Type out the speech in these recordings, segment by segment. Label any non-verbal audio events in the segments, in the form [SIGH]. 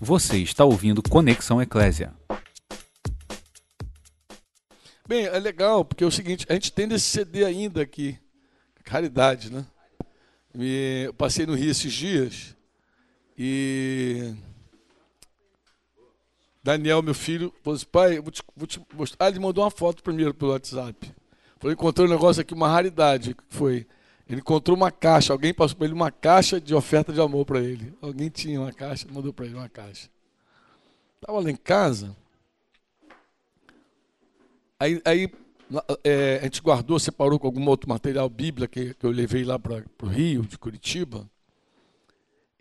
Você está ouvindo Conexão Eclésia. Bem, é legal, porque é o seguinte, a gente tem esse CD ainda aqui. Caridade, né? Me, eu passei no Rio esses dias e Daniel, meu filho, falou assim, pai, vou te, vou te mostrar. Ah, ele mandou uma foto primeiro pelo WhatsApp. Falei, encontrei um negócio aqui, uma raridade. Foi. Ele encontrou uma caixa, alguém passou para ele uma caixa de oferta de amor para ele. Alguém tinha uma caixa, mandou para ele uma caixa. Estava lá em casa. Aí, aí é, a gente guardou, separou com algum outro material, Bíblia, que, que eu levei lá para o Rio, de Curitiba.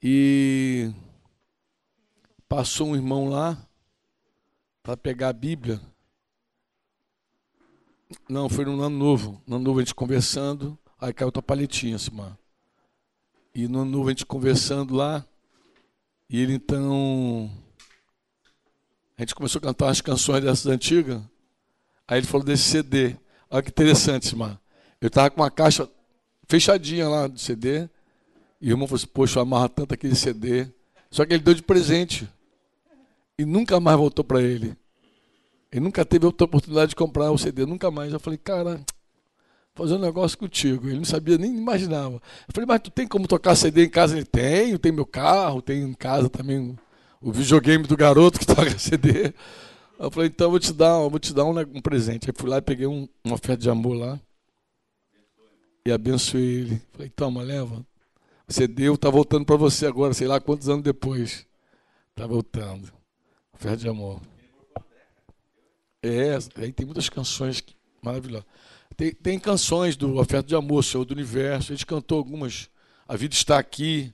E passou um irmão lá para pegar a Bíblia. Não, foi no ano novo. No ano novo a gente conversando. Aí caiu tua paletinha, Simar. E no novo a gente conversando lá. E ele então. A gente começou a cantar umas canções dessas antigas. Aí ele falou desse CD. Olha que interessante, Simar. Eu estava com uma caixa fechadinha lá do CD. E o irmão falou assim: Poxa, eu amarro tanto aquele CD. Só que ele deu de presente. E nunca mais voltou para ele. Ele nunca teve outra oportunidade de comprar o CD, nunca mais. Eu falei, cara, fazer um negócio contigo. Ele não sabia, nem imaginava. Eu falei, mas tu tem como tocar CD em casa? Ele tem, tem meu carro, tem em casa também o videogame do garoto que [LAUGHS] toca CD. Eu falei, então eu vou te dar, vou te dar um, um presente. Aí fui lá e peguei um, uma oferta de amor lá. E abençoei ele. Falei, toma, leva. Você deu, tá voltando para você agora, sei lá quantos anos depois. Tá voltando. Oferta de amor. É, aí tem muitas canções maravilhosas. Tem, tem canções do Oferta de Amor, Senhor do Universo. A gente cantou algumas. A Vida Está Aqui.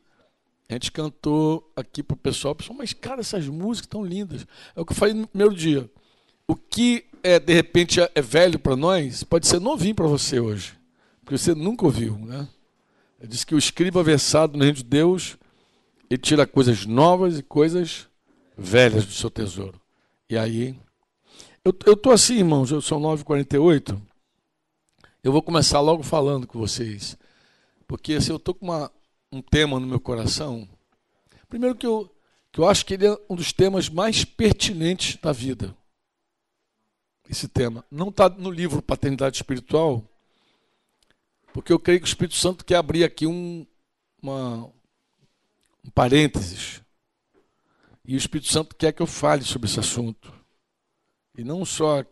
A gente cantou aqui para o pessoal. pessoal, mas cara, essas músicas estão lindas. É o que eu falei no primeiro dia. O que é de repente é velho para nós, pode ser novinho para você hoje. Porque você nunca ouviu, né? Diz que o escriba versado no reino de Deus, ele tira coisas novas e coisas velhas do seu tesouro. E aí eu, eu tô assim, irmãos, são 9h48. Eu vou começar logo falando com vocês. Porque assim, eu estou com uma, um tema no meu coração. Primeiro que eu, que eu acho que ele é um dos temas mais pertinentes da vida. Esse tema. Não está no livro Paternidade Espiritual, porque eu creio que o Espírito Santo quer abrir aqui um, uma, um parênteses. E o Espírito Santo quer que eu fale sobre esse assunto. E não só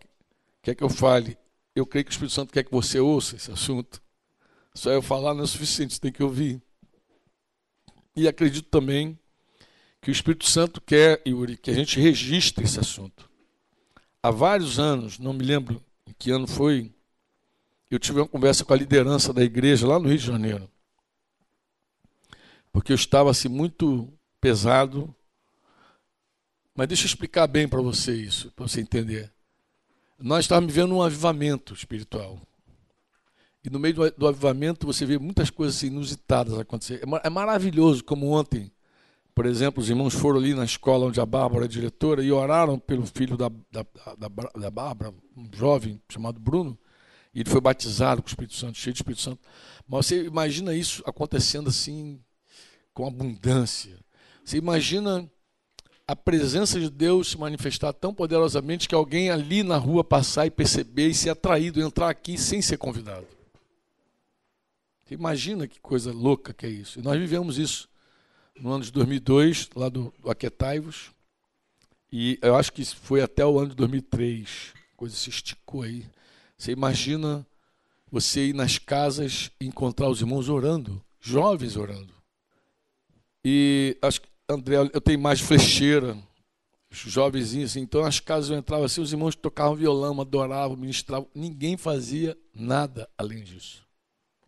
quer que eu fale, eu creio que o Espírito Santo quer que você ouça esse assunto. Só eu falar não é suficiente, você tem que ouvir. E acredito também que o Espírito Santo quer, Yuri, que a gente registre esse assunto. Há vários anos, não me lembro em que ano foi, eu tive uma conversa com a liderança da igreja lá no Rio de Janeiro. Porque eu estava assim muito pesado mas deixa eu explicar bem para você isso, para você entender. Nós estávamos vivendo um avivamento espiritual. E no meio do, do avivamento você vê muitas coisas inusitadas acontecer. É, é maravilhoso, como ontem, por exemplo, os irmãos foram ali na escola onde a Bárbara é diretora e oraram pelo filho da, da, da, da Bárbara, um jovem chamado Bruno, e ele foi batizado com o Espírito Santo, cheio de Espírito Santo. Mas você imagina isso acontecendo assim, com abundância. Você imagina a presença de Deus se manifestar tão poderosamente que alguém ali na rua passar e perceber e ser atraído, entrar aqui sem ser convidado. Você imagina que coisa louca que é isso. E nós vivemos isso no ano de 2002, lá do, do Aquetaivos, e eu acho que foi até o ano de 2003, a coisa se esticou aí. Você imagina você ir nas casas e encontrar os irmãos orando, jovens orando. E acho que André, eu tenho mais flecheira, jovenzinhos assim, então as casas eu entrava assim, os irmãos tocavam violão, adoravam, ministravam, ninguém fazia nada além disso.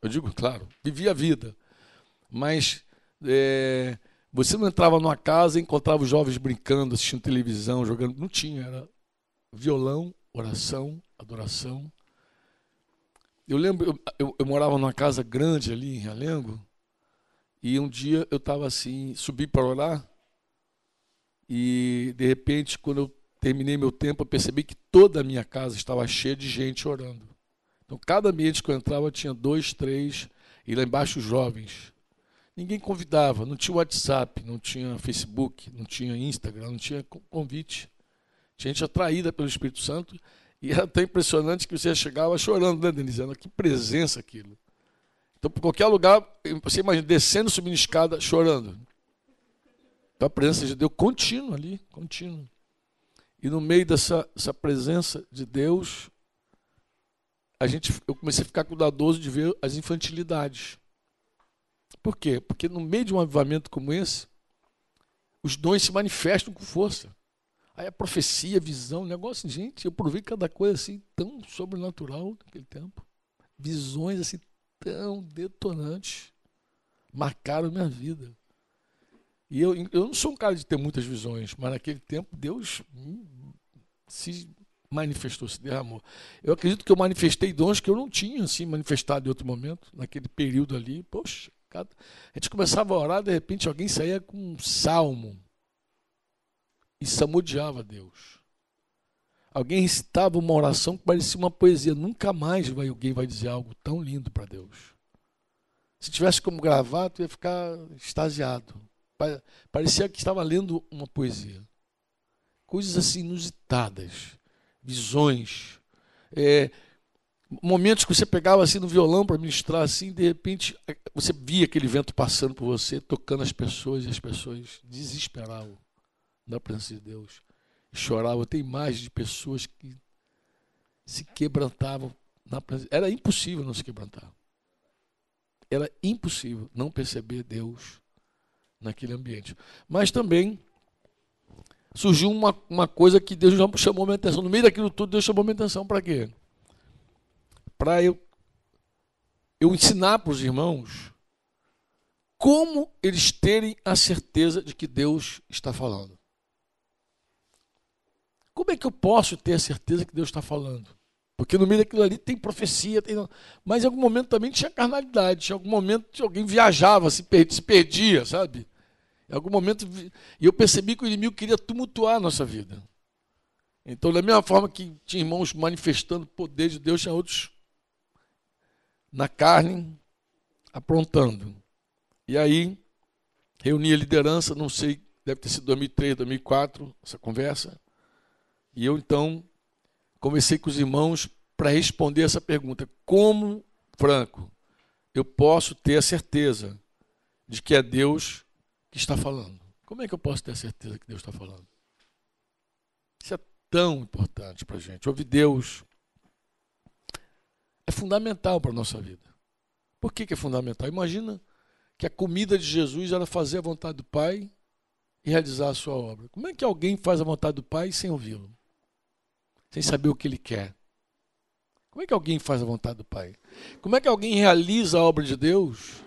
Eu digo, claro, vivia a vida, mas é, você não entrava numa casa e encontrava os jovens brincando, assistindo televisão, jogando, não tinha, era violão, oração, adoração. Eu lembro, eu, eu, eu morava numa casa grande ali em Realengo, e um dia eu estava assim, subi para orar, e de repente, quando eu terminei meu tempo, eu percebi que toda a minha casa estava cheia de gente orando. Então, cada ambiente que eu entrava tinha dois, três, e lá embaixo os jovens. Ninguém convidava, não tinha WhatsApp, não tinha Facebook, não tinha Instagram, não tinha convite. Gente atraída pelo Espírito Santo e era tão impressionante que você chegava chorando, né, Denise? Que presença aquilo. Então, por qualquer lugar, você imagina, descendo, subindo escada, chorando. Então, a presença de Deus contínua ali, contínua. E no meio dessa, dessa presença de Deus, a gente, eu comecei a ficar cuidadoso de ver as infantilidades. Por quê? Porque no meio de um avivamento como esse, os dons se manifestam com força. Aí a profecia, a visão, o negócio, gente, eu provei cada coisa assim tão sobrenatural naquele tempo. Visões assim tão detonantes. Marcaram minha vida. E eu, eu não sou um cara de ter muitas visões, mas naquele tempo Deus se manifestou, se derramou. Eu acredito que eu manifestei dons que eu não tinha assim manifestado em outro momento, naquele período ali. Poxa, cada... a gente começava a orar, de repente alguém saía com um salmo e samodeava Deus. Alguém recitava uma oração que parecia uma poesia. Nunca mais vai, alguém vai dizer algo tão lindo para Deus. Se tivesse como gravar, tu ia ficar extasiado. Parecia que estava lendo uma poesia. Coisas assim inusitadas, visões, é, momentos que você pegava assim no violão para ministrar assim, de repente você via aquele vento passando por você, tocando as pessoas e as pessoas desesperavam na presença de Deus. Choravam. Tem imagens de pessoas que se quebrantavam na. Era impossível não se quebrantar. Era impossível não perceber Deus naquele ambiente. Mas também surgiu uma, uma coisa que Deus já chamou minha atenção. No meio daquilo tudo, Deus chamou minha atenção para quê? Para eu, eu ensinar para os irmãos como eles terem a certeza de que Deus está falando. Como é que eu posso ter a certeza que Deus está falando? Porque no meio daquilo ali tem profecia, tem... mas em algum momento também tinha carnalidade, em algum momento alguém viajava, se perdia, se perdia, sabe? Em algum momento, e eu percebi que o inimigo queria tumultuar a nossa vida. Então, da mesma forma que tinha irmãos manifestando o poder de Deus, tinha outros na carne, aprontando. E aí, reuni a liderança, não sei, deve ter sido 2003, 2004, essa conversa. E eu então conversei com os irmãos para responder essa pergunta: como, Franco, eu posso ter a certeza de que é Deus que está falando? Como é que eu posso ter a certeza que Deus está falando? Isso é tão importante para a gente. Ouvir Deus é fundamental para a nossa vida. Por que, que é fundamental? Imagina que a comida de Jesus era fazer a vontade do Pai e realizar a sua obra. Como é que alguém faz a vontade do Pai sem ouvi-lo? Sem saber o que ele quer. Como é que alguém faz a vontade do Pai? Como é que alguém realiza a obra de Deus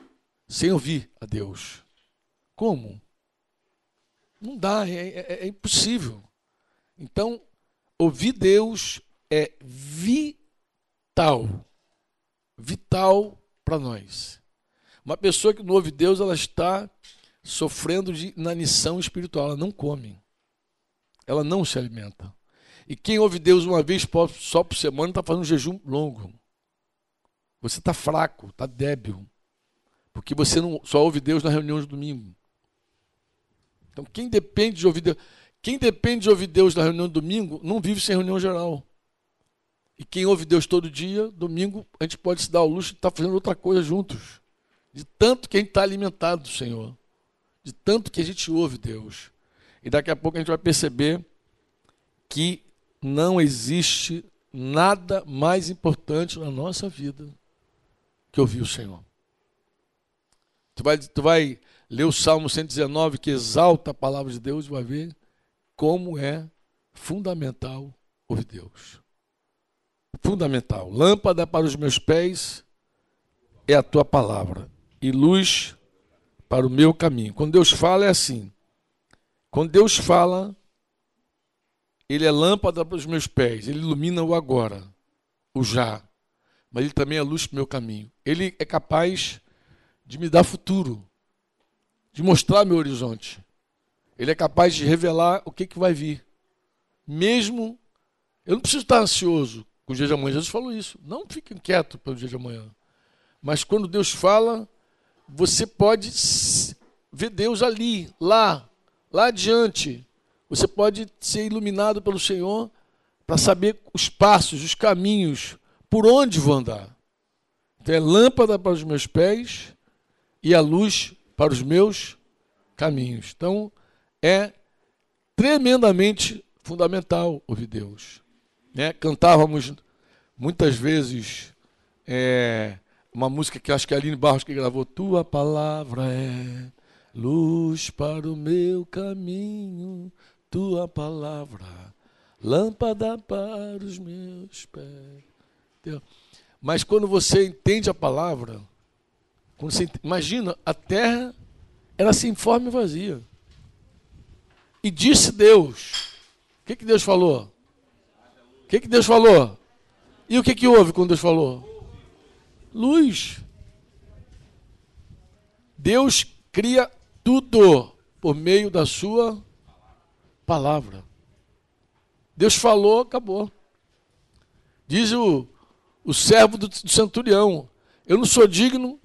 sem ouvir a Deus? Como? Não dá, é, é, é impossível. Então, ouvir Deus é vital. Vital para nós. Uma pessoa que não ouve Deus, ela está sofrendo de inanição espiritual. Ela não come. Ela não se alimenta. E quem ouve Deus uma vez só por semana está fazendo um jejum longo. Você está fraco, está débil. Porque você não só ouve Deus na reunião de domingo. Então, quem depende de ouvir Deus, quem depende de ouvir Deus na reunião de domingo, não vive sem reunião geral. E quem ouve Deus todo dia, domingo, a gente pode se dar ao luxo de estar tá fazendo outra coisa juntos. De tanto que a gente está alimentado do Senhor. De tanto que a gente ouve Deus. E daqui a pouco a gente vai perceber que não existe nada mais importante na nossa vida que ouvir o Senhor. Tu vai, tu vai ler o Salmo 119, que exalta a palavra de Deus, e vai ver como é fundamental ouvir Deus. Fundamental. Lâmpada para os meus pés é a tua palavra, e luz para o meu caminho. Quando Deus fala, é assim. Quando Deus fala, ele é lâmpada para os meus pés, ele ilumina o agora, o já, mas ele também é luz para o meu caminho. Ele é capaz de me dar futuro, de mostrar meu horizonte. Ele é capaz de revelar o que, que vai vir. Mesmo. Eu não preciso estar ansioso com o dia de amanhã. Jesus falou isso. Não fique inquieto pelo dia de amanhã. Mas quando Deus fala, você pode ver Deus ali, lá, lá adiante. Você pode ser iluminado pelo Senhor para saber os passos, os caminhos, por onde vou andar. Então é lâmpada para os meus pés e a luz para os meus caminhos. Então é tremendamente fundamental ouvir Deus. Né? Cantávamos muitas vezes é, uma música que acho que a Aline Barros que gravou, Tua palavra é luz para o meu caminho, Tua palavra, lâmpada para os meus pés. Entendeu? Mas quando você entende a palavra, quando você, imagina, a terra era sem forma e vazia. E disse Deus. O que, que Deus falou? O que, que Deus falou? E o que, que houve quando Deus falou? Luz. Deus cria tudo por meio da sua palavra. Deus falou, acabou. Diz o, o servo do, do centurião: Eu não sou digno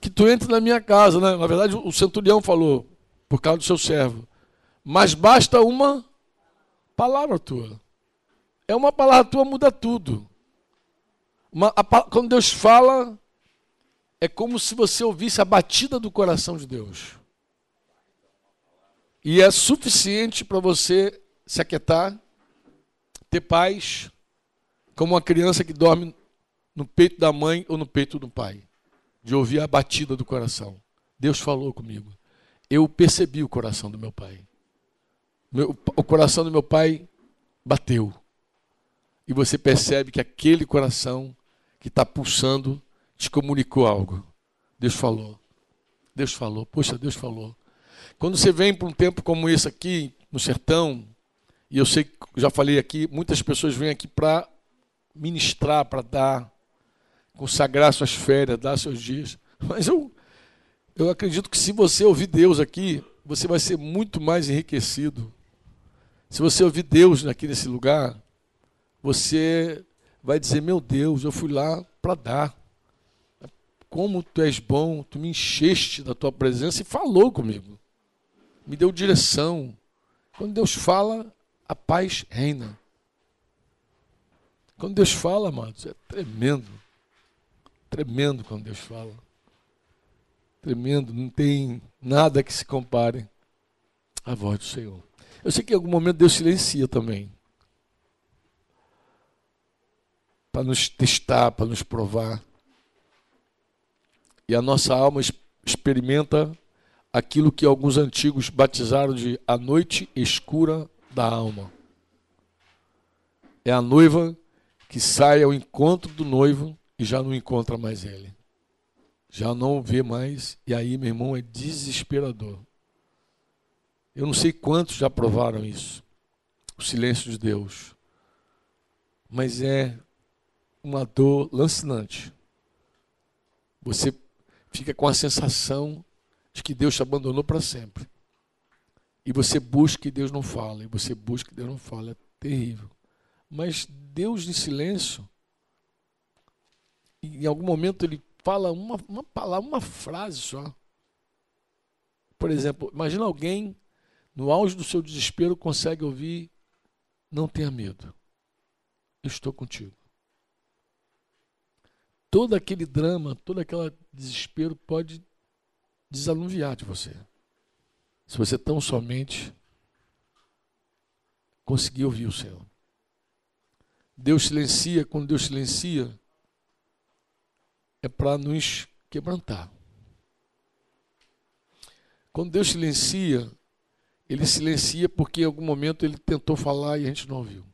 que tu entre na minha casa. Né? Na verdade, o centurião falou, por causa do seu servo. Mas basta uma palavra tua. É uma palavra tua, muda tudo. Uma, a, quando Deus fala, é como se você ouvisse a batida do coração de Deus. E é suficiente para você se aquietar, ter paz, como uma criança que dorme no peito da mãe ou no peito do pai de ouvir a batida do coração. Deus falou comigo. Eu percebi o coração do meu pai. Meu, o coração do meu pai bateu. E você percebe que aquele coração que está pulsando te comunicou algo. Deus falou. Deus falou. Poxa, Deus falou. Quando você vem para um tempo como esse aqui, no sertão, e eu sei que já falei aqui, muitas pessoas vêm aqui para ministrar, para dar consagrar suas férias, dar seus dias. [LAUGHS] Mas eu, eu acredito que se você ouvir Deus aqui, você vai ser muito mais enriquecido. Se você ouvir Deus aqui nesse lugar, você vai dizer: Meu Deus, eu fui lá para dar. Como tu és bom, tu me encheste da tua presença e falou comigo. Me deu direção. Quando Deus fala, a paz reina. Quando Deus fala, amados, é tremendo. Tremendo quando Deus fala. Tremendo, não tem nada que se compare à voz do Senhor. Eu sei que em algum momento Deus silencia também. Para nos testar, para nos provar. E a nossa alma experimenta aquilo que alguns antigos batizaram de a noite escura da alma. É a noiva que sai ao encontro do noivo e já não encontra mais ele. Já não vê mais, e aí, meu irmão, é desesperador. Eu não sei quantos já provaram isso, o silêncio de Deus, mas é uma dor lancinante. Você fica com a sensação de que Deus te abandonou para sempre. E você busca e Deus não fala, e você busca e Deus não fala. É terrível. Mas Deus de silêncio em algum momento ele fala uma, uma palavra, uma frase só. Por exemplo, imagina alguém no auge do seu desespero consegue ouvir: Não tenha medo, eu estou contigo. Todo aquele drama, todo aquele desespero pode desanuviar de você. Se você tão somente conseguir ouvir o Senhor. Deus silencia, quando Deus silencia, é para nos quebrantar. Quando Deus silencia, ele silencia porque em algum momento ele tentou falar e a gente não ouviu.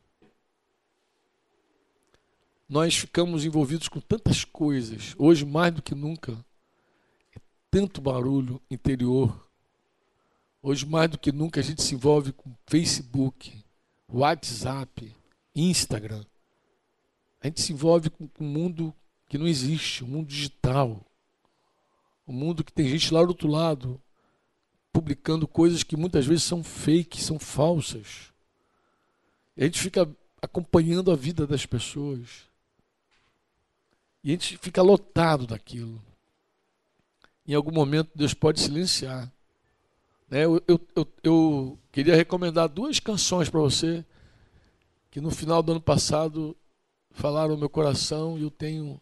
Nós ficamos envolvidos com tantas coisas, hoje mais do que nunca. Tanto barulho interior. Hoje mais do que nunca a gente se envolve com Facebook, WhatsApp, Instagram. A gente se envolve com o mundo que não existe, o um mundo digital. O um mundo que tem gente lá do outro lado publicando coisas que muitas vezes são fake, são falsas. E a gente fica acompanhando a vida das pessoas. E a gente fica lotado daquilo. Em algum momento Deus pode silenciar. Né? Eu, eu, eu, eu queria recomendar duas canções para você que no final do ano passado falaram no meu coração e eu tenho.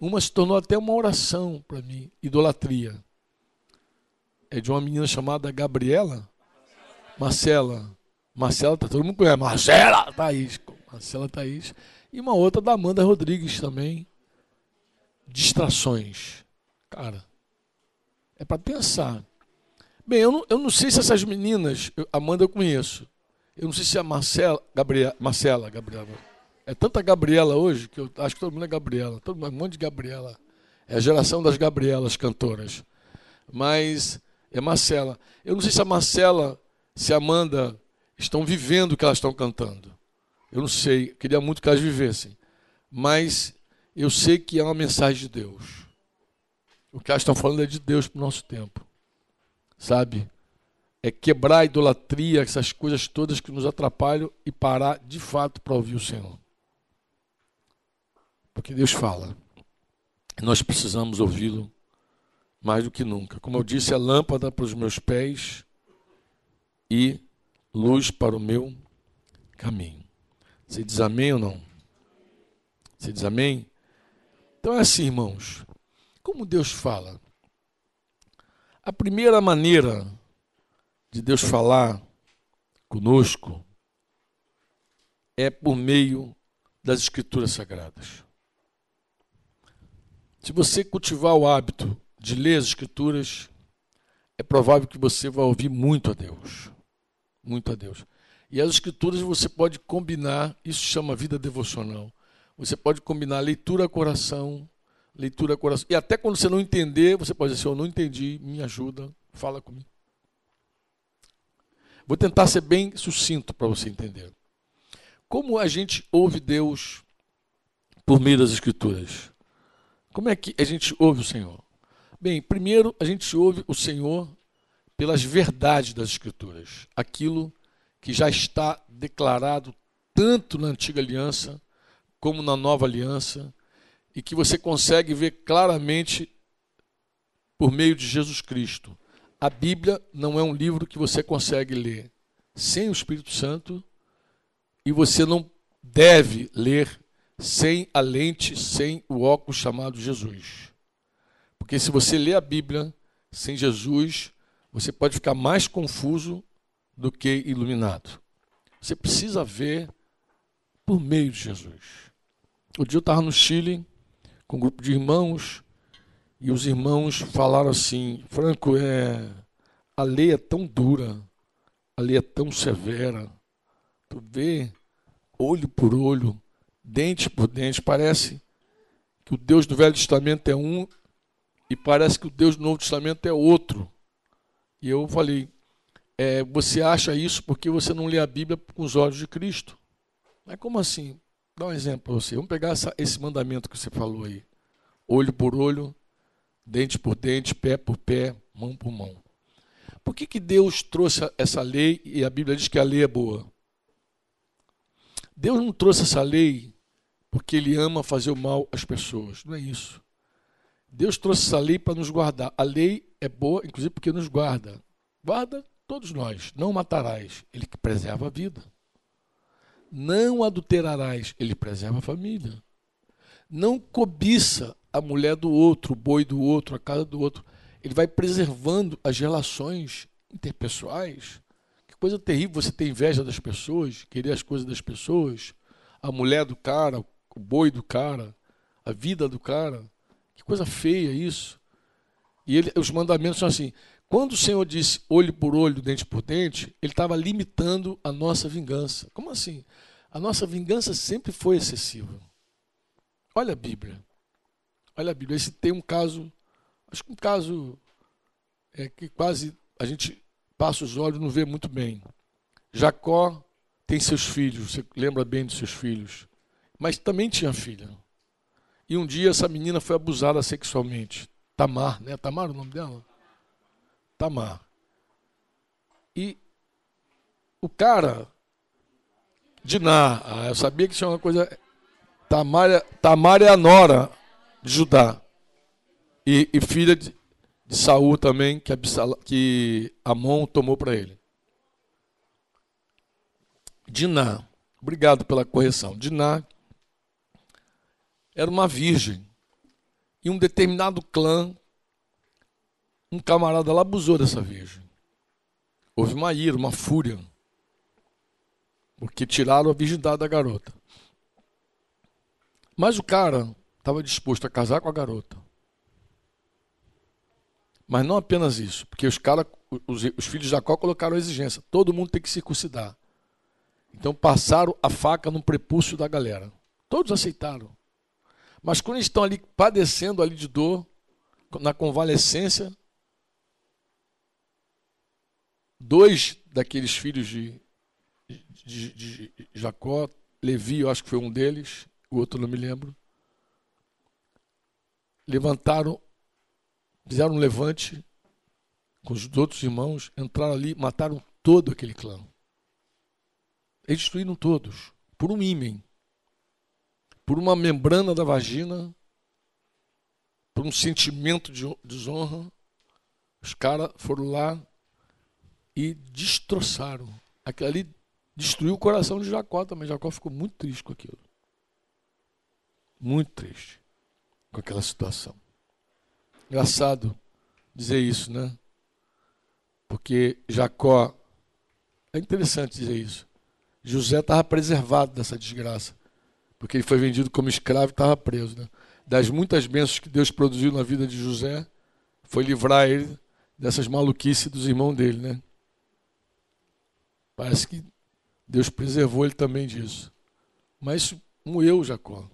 Uma se tornou até uma oração para mim, idolatria. É de uma menina chamada Gabriela. Marcela. Marcela, tá todo mundo conhece. Marcela Thaís. Marcela Thaís. E uma outra da Amanda Rodrigues também. Distrações. Cara, é para pensar. Bem, eu não, eu não sei se essas meninas, Amanda eu conheço. Eu não sei se a Marcela, Gabriela, Marcela, Gabriela. É tanta Gabriela hoje que eu acho que todo mundo é Gabriela. Todo mundo, um monte de Gabriela. É a geração das Gabrielas cantoras. Mas é Marcela. Eu não sei se a Marcela, se a Amanda estão vivendo o que elas estão cantando. Eu não sei, queria muito que elas vivessem. Mas eu sei que é uma mensagem de Deus. O que elas estão falando é de Deus para o nosso tempo sabe? É quebrar a idolatria, essas coisas todas que nos atrapalham e parar de fato para ouvir o Senhor. Porque Deus fala. Nós precisamos ouvi-lo mais do que nunca. Como eu disse, é lâmpada para os meus pés e luz para o meu caminho. Você diz amém ou não? Você diz amém? Então é assim, irmãos. Como Deus fala? A primeira maneira de Deus falar conosco é por meio das Escrituras Sagradas. Se você cultivar o hábito de ler as Escrituras, é provável que você vai ouvir muito a Deus. Muito a Deus. E as Escrituras você pode combinar, isso chama vida devocional. Você pode combinar leitura coração, leitura coração. E até quando você não entender, você pode dizer assim, eu não entendi, me ajuda, fala comigo. Vou tentar ser bem sucinto para você entender. Como a gente ouve Deus por meio das Escrituras? Como é que a gente ouve o Senhor? Bem, primeiro a gente ouve o Senhor pelas verdades das Escrituras, aquilo que já está declarado tanto na antiga aliança como na nova aliança, e que você consegue ver claramente por meio de Jesus Cristo. A Bíblia não é um livro que você consegue ler sem o Espírito Santo e você não deve ler sem a lente, sem o óculos chamado Jesus. Porque se você lê a Bíblia sem Jesus, você pode ficar mais confuso do que iluminado. Você precisa ver por meio de Jesus. O dia eu estava no Chile com um grupo de irmãos e os irmãos falaram assim: Franco, é, a lei é tão dura, a lei é tão severa. Tu vê, olho por olho, dente por dente, parece que o Deus do Velho Testamento é um e parece que o Deus do Novo Testamento é outro. E eu falei: é, você acha isso porque você não lê a Bíblia com os olhos de Cristo? Mas como assim? Dá um exemplo para você. Vamos pegar essa, esse mandamento que você falou aí. Olho por olho, dente por dente, pé por pé, mão por mão. Por que, que Deus trouxe essa lei e a Bíblia diz que a lei é boa? Deus não trouxe essa lei porque Ele ama fazer o mal às pessoas. Não é isso. Deus trouxe essa lei para nos guardar. A lei é boa, inclusive porque nos guarda. Guarda todos nós. Não matarás. Ele que preserva a vida. Não adulterarás, ele preserva a família. Não cobiça a mulher do outro, o boi do outro, a casa do outro. Ele vai preservando as relações interpessoais. Que coisa terrível você ter inveja das pessoas, querer as coisas das pessoas, a mulher do cara, o boi do cara, a vida do cara. Que coisa feia isso. E ele, os mandamentos são assim: quando o Senhor disse olho por olho, dente por dente, ele estava limitando a nossa vingança. Como assim? A nossa vingança sempre foi excessiva. Olha a Bíblia. Olha a Bíblia. Esse tem um caso, acho que um caso é que quase a gente passa os olhos e não vê muito bem. Jacó tem seus filhos, você lembra bem dos seus filhos, mas também tinha filha. E um dia essa menina foi abusada sexualmente. Tamar, né? Tamar é o nome dela? Tamar. E o cara, Diná, ah, eu sabia que tinha uma coisa. Tamar, é, Tamar é a nora de Judá. E, e filha de, de Saul também, que, Absal que Amon tomou para ele. Diná, obrigado pela correção. Diná era uma virgem. E um determinado clã, um camarada lá abusou dessa virgem. Houve uma ira, uma fúria. Porque tiraram a virgindade da garota. Mas o cara estava disposto a casar com a garota. Mas não apenas isso, porque os, cara, os, os filhos de Jacó colocaram a exigência: todo mundo tem que circuncidar. Então passaram a faca no prepúcio da galera. Todos aceitaram. Mas quando estão ali padecendo ali de dor, na convalescência, dois daqueles filhos de, de, de, Jacó, Levi, eu acho que foi um deles, o outro não me lembro, levantaram, fizeram um levante com os outros irmãos, entraram ali, mataram todo aquele clã. Eles destruíram todos, por um ímã por uma membrana da vagina, por um sentimento de desonra, os caras foram lá e destroçaram. Aquilo ali destruiu o coração de Jacó também. Jacó ficou muito triste com aquilo. Muito triste com aquela situação. Engraçado dizer isso, né? Porque Jacó. É interessante dizer isso. José estava preservado dessa desgraça porque ele foi vendido como escravo e estava preso. Né? Das muitas bênçãos que Deus produziu na vida de José, foi livrar ele dessas maluquices dos irmãos dele. Né? Parece que Deus preservou ele também disso. Mas moeu Jacó.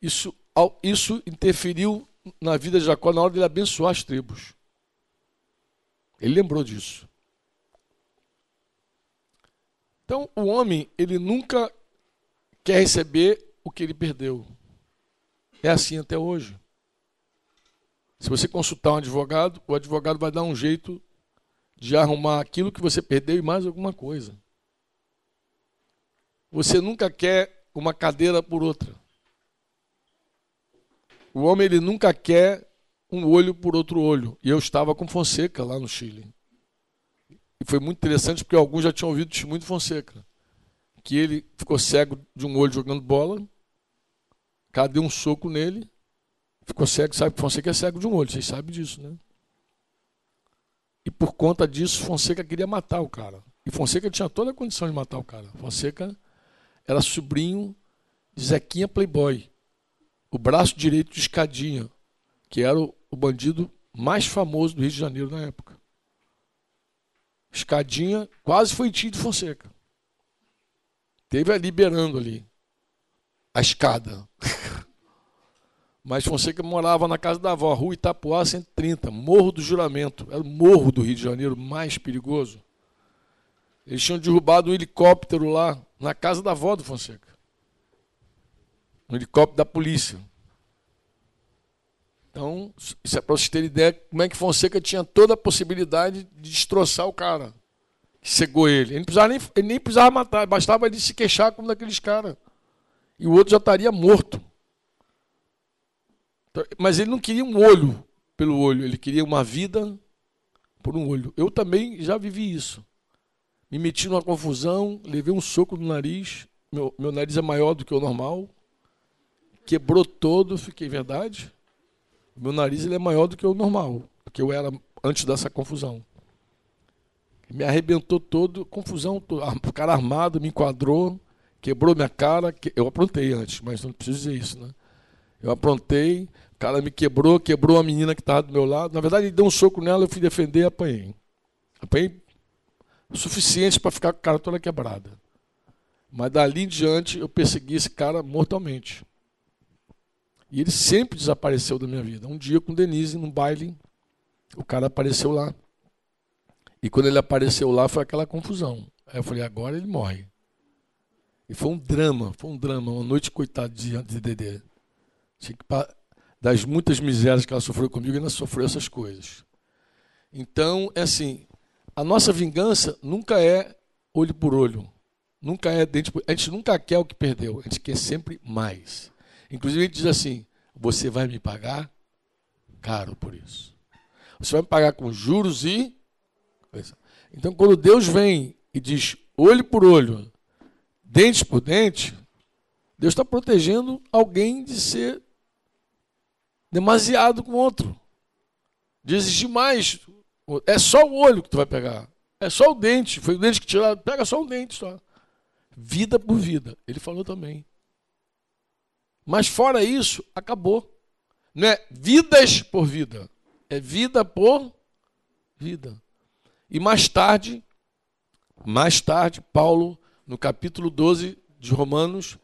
Isso, isso interferiu na vida de Jacó na hora de ele abençoar as tribos. Ele lembrou disso. Então, o homem, ele nunca quer receber o que ele perdeu. É assim até hoje. Se você consultar um advogado, o advogado vai dar um jeito de arrumar aquilo que você perdeu e mais alguma coisa. Você nunca quer uma cadeira por outra. O homem ele nunca quer um olho por outro olho. E eu estava com Fonseca lá no Chile. E foi muito interessante porque alguns já tinham ouvido testemunho de Fonseca que ele ficou cego de um olho jogando bola. Deu um soco nele. Ficou cego, sabe que Fonseca é cego de um olho, vocês sabem disso, né? E por conta disso, Fonseca queria matar o cara. E Fonseca tinha toda a condição de matar o cara. Fonseca era sobrinho de Zequinha Playboy, o braço direito de Escadinha, que era o, bandido mais famoso do Rio de Janeiro na época. Escadinha quase foi tio de Fonseca. Teve a liberando ali a escada. [LAUGHS] Mas Fonseca morava na casa da avó, rua Itapuá 130, Morro do Juramento. Era o morro do Rio de Janeiro mais perigoso. Eles tinham derrubado um helicóptero lá, na casa da avó do Fonseca. Um helicóptero da polícia. Então, isso é para vocês terem ideia como é que Fonseca tinha toda a possibilidade de destroçar o cara cegou ele. Ele, precisava nem, ele nem precisava matar, bastava ele se queixar como daqueles caras. E o outro já estaria morto. Então, mas ele não queria um olho pelo olho, ele queria uma vida por um olho. Eu também já vivi isso. Me meti numa confusão, levei um soco no nariz, meu, meu nariz é maior do que o normal, quebrou todo, fiquei verdade. Meu nariz ele é maior do que o normal, porque eu era antes dessa confusão. Me arrebentou todo, confusão, o cara armado me enquadrou, quebrou minha cara. Eu aprontei antes, mas não preciso dizer isso, né? Eu aprontei, o cara me quebrou, quebrou a menina que estava do meu lado. Na verdade, ele deu um soco nela, eu fui defender e apanhei. Apanhei suficiente para ficar com a cara toda quebrada. Mas dali em diante eu persegui esse cara mortalmente. E ele sempre desapareceu da minha vida. Um dia com Denise, num baile, o cara apareceu lá. E quando ele apareceu lá, foi aquela confusão. Aí eu falei, agora ele morre. E foi um drama, foi um drama, uma noite coitada de, de Dedê. Das muitas misérias que ela sofreu comigo, ela sofreu essas coisas. Então, é assim, a nossa vingança nunca é olho por olho. Nunca é dente por... A gente nunca quer o que perdeu, a gente quer sempre mais. Inclusive a gente diz assim, você vai me pagar caro por isso. Você vai pagar com juros e. Então, quando Deus vem e diz olho por olho, dente por dente, Deus está protegendo alguém de ser demasiado com outro. De exigir mais. É só o olho que tu vai pegar. É só o dente. Foi o dente que tiraram. Pega só o dente só. Vida por vida. Ele falou também. Mas fora isso, acabou. Não é vidas por vida. É vida por vida. E mais tarde, mais tarde, Paulo, no capítulo 12 de Romanos,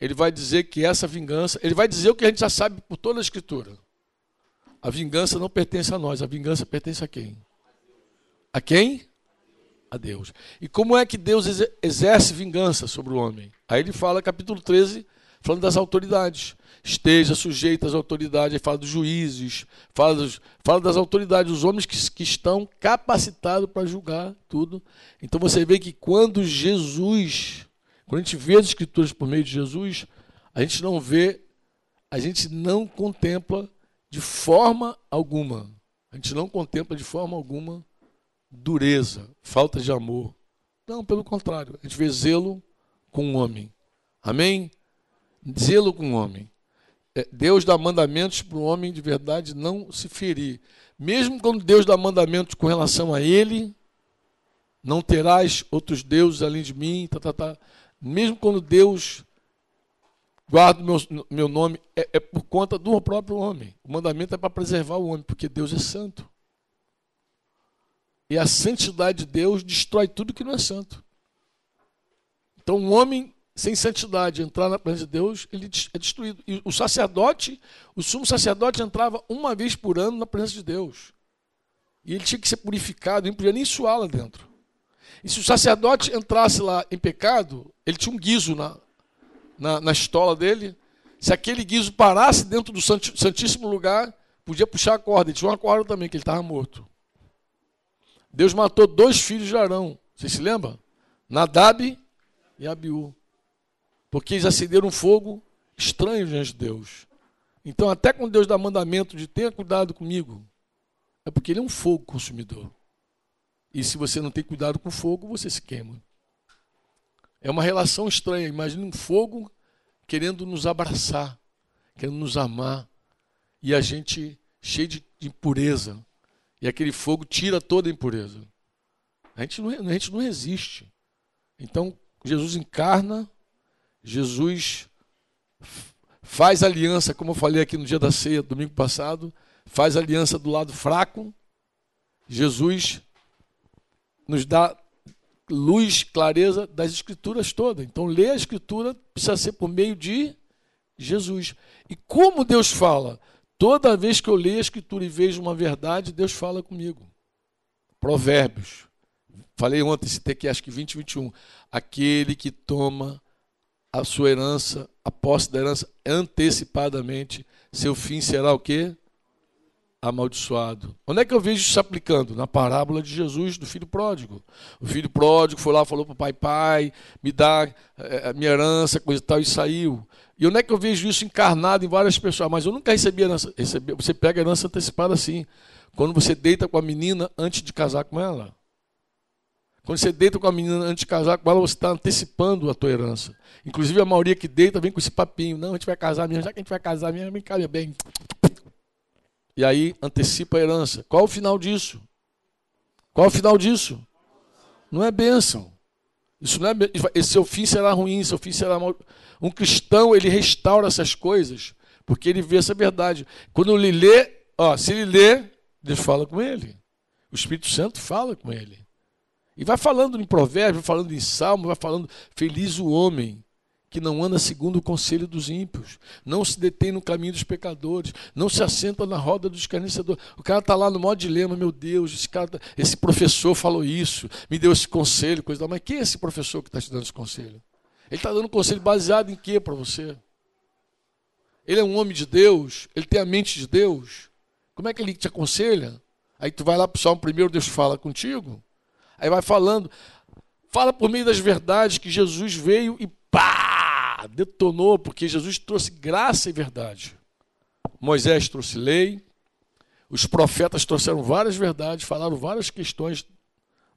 ele vai dizer que essa vingança, ele vai dizer o que a gente já sabe por toda a escritura. A vingança não pertence a nós, a vingança pertence a quem? A quem? A Deus. E como é que Deus exerce vingança sobre o homem? Aí ele fala, capítulo 13, falando das autoridades. Esteja sujeito às autoridades, aí fala dos juízes, fala, dos, fala das autoridades, dos homens que, que estão capacitados para julgar tudo. Então você vê que quando Jesus, quando a gente vê as escrituras por meio de Jesus, a gente não vê, a gente não contempla de forma alguma, a gente não contempla de forma alguma dureza, falta de amor. Não, pelo contrário, a gente vê zelo com o homem. Amém? zelo com o homem. É, Deus dá mandamentos para o homem de verdade não se ferir. Mesmo quando Deus dá mandamentos com relação a ele, não terás outros deuses além de mim, tá, tá, tá. mesmo quando Deus guarda o meu, meu nome, é, é por conta do próprio homem. O mandamento é para preservar o homem, porque Deus é santo. E a santidade de Deus destrói tudo que não é santo. Então, o homem sem santidade entrar na presença de Deus, ele é destruído. E o sacerdote, o sumo sacerdote entrava uma vez por ano na presença de Deus. E ele tinha que ser purificado, não podia nem suar lá dentro. E se o sacerdote entrasse lá em pecado, ele tinha um guiso na, na, na estola dele. Se aquele guiso parasse dentro do santíssimo lugar, podia puxar a corda. Ele tinha uma corda também, que ele estava morto. Deus matou dois filhos de Arão. Vocês se lembram? Nadab e Abiú porque eles acenderam um fogo estranho diante de Deus. Então, até quando Deus dá mandamento de tenha cuidado comigo, é porque Ele é um fogo consumidor. E se você não tem cuidado com o fogo, você se queima. É uma relação estranha. Imagine um fogo querendo nos abraçar, querendo nos amar, e a gente cheio de impureza. E aquele fogo tira toda a impureza. A gente não, a gente não resiste. Então, Jesus encarna Jesus faz aliança, como eu falei aqui no dia da ceia, domingo passado, faz aliança do lado fraco. Jesus nos dá luz, clareza das escrituras todas. Então, ler a escritura precisa ser por meio de Jesus. E como Deus fala? Toda vez que eu leio a escritura e vejo uma verdade, Deus fala comigo. Provérbios. Falei ontem, citei aqui, acho que 20, 21. Aquele que toma a sua herança, a posse da herança antecipadamente, seu fim será o quê? Amaldiçoado. Onde é que eu vejo isso se aplicando? Na parábola de Jesus, do filho pródigo. O filho pródigo foi lá, falou para o pai, pai, me dá a minha herança, coisa e tal, e saiu. E onde é que eu vejo isso encarnado em várias pessoas? Mas eu nunca recebi herança. Recebi, você pega herança antecipada assim. Quando você deita com a menina antes de casar com ela. Quando você deita com a menina antes de casar com ela, você está antecipando a tua herança. Inclusive a maioria que deita vem com esse papinho. Não, a gente vai casar mesmo, já que a gente vai casar mesmo, me cabe bem. E aí antecipa a herança. Qual o final disso? Qual o final disso? Não é bênção. Isso não é, esse seu fim será ruim, seu fim será mal. Um cristão, ele restaura essas coisas, porque ele vê essa verdade. Quando ele lê, ó, se ele lê, Deus fala com ele. O Espírito Santo fala com ele. E vai falando em provérbio, vai falando em salmo, vai falando, feliz o homem que não anda segundo o conselho dos ímpios, não se detém no caminho dos pecadores, não se assenta na roda dos escarnecedores. O cara está lá no maior dilema, meu Deus, esse, cara, tá, esse professor falou isso, me deu esse conselho, coisa tal. Mas quem é esse professor que está te dando esse conselho? Ele está dando conselho baseado em quê para você? Ele é um homem de Deus, ele tem a mente de Deus. Como é que ele te aconselha? Aí tu vai lá para o Salmo primeiro, Deus fala contigo. Aí vai falando, fala por meio das verdades que Jesus veio e pá, detonou, porque Jesus trouxe graça e verdade. Moisés trouxe lei, Os profetas trouxeram várias verdades, falaram várias questões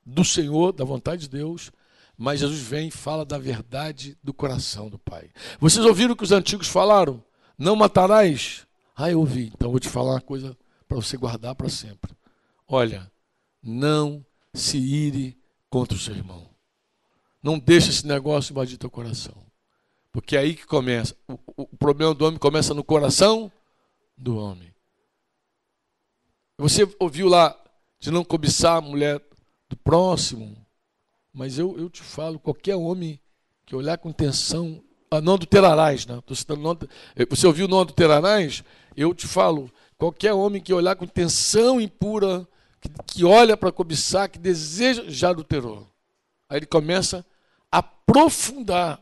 do Senhor, da vontade de Deus, mas Jesus vem e fala da verdade do coração do Pai. Vocês ouviram o que os antigos falaram? Não matarás? Ah, eu ouvi. Então vou te falar uma coisa para você guardar para sempre. Olha, não se ire contra o seu irmão. Não deixe esse negócio invadir teu coração. Porque é aí que começa. O, o problema do homem começa no coração do homem. Você ouviu lá de não cobiçar a mulher do próximo, mas eu, eu te falo, qualquer homem que olhar com intenção, ah, não adulterarás, né? Não, você ouviu não adulterarás? Eu te falo, qualquer homem que olhar com intenção impura, que, que olha para cobiçar, que deseja, já adulterou. Aí ele começa a aprofundar,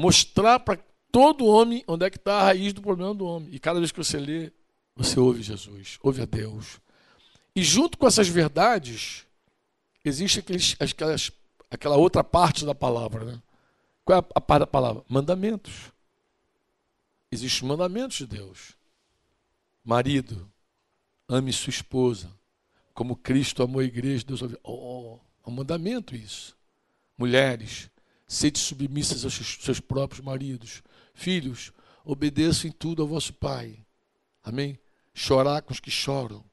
mostrar para todo homem onde é que está a raiz do problema do homem. E cada vez que você lê, você ouve Jesus, ouve a Deus. E junto com essas verdades, existe aqueles, aquelas, aquela outra parte da palavra. Né? Qual é a parte da palavra? Mandamentos. Existem mandamentos de Deus. Marido, ame sua esposa, como Cristo amou a igreja. Deus ouviu. Oh, é um mandamento isso. Mulheres, sede submissas aos seus próprios maridos. Filhos, obedeçam em tudo ao vosso Pai. Amém? Chorar com os que choram.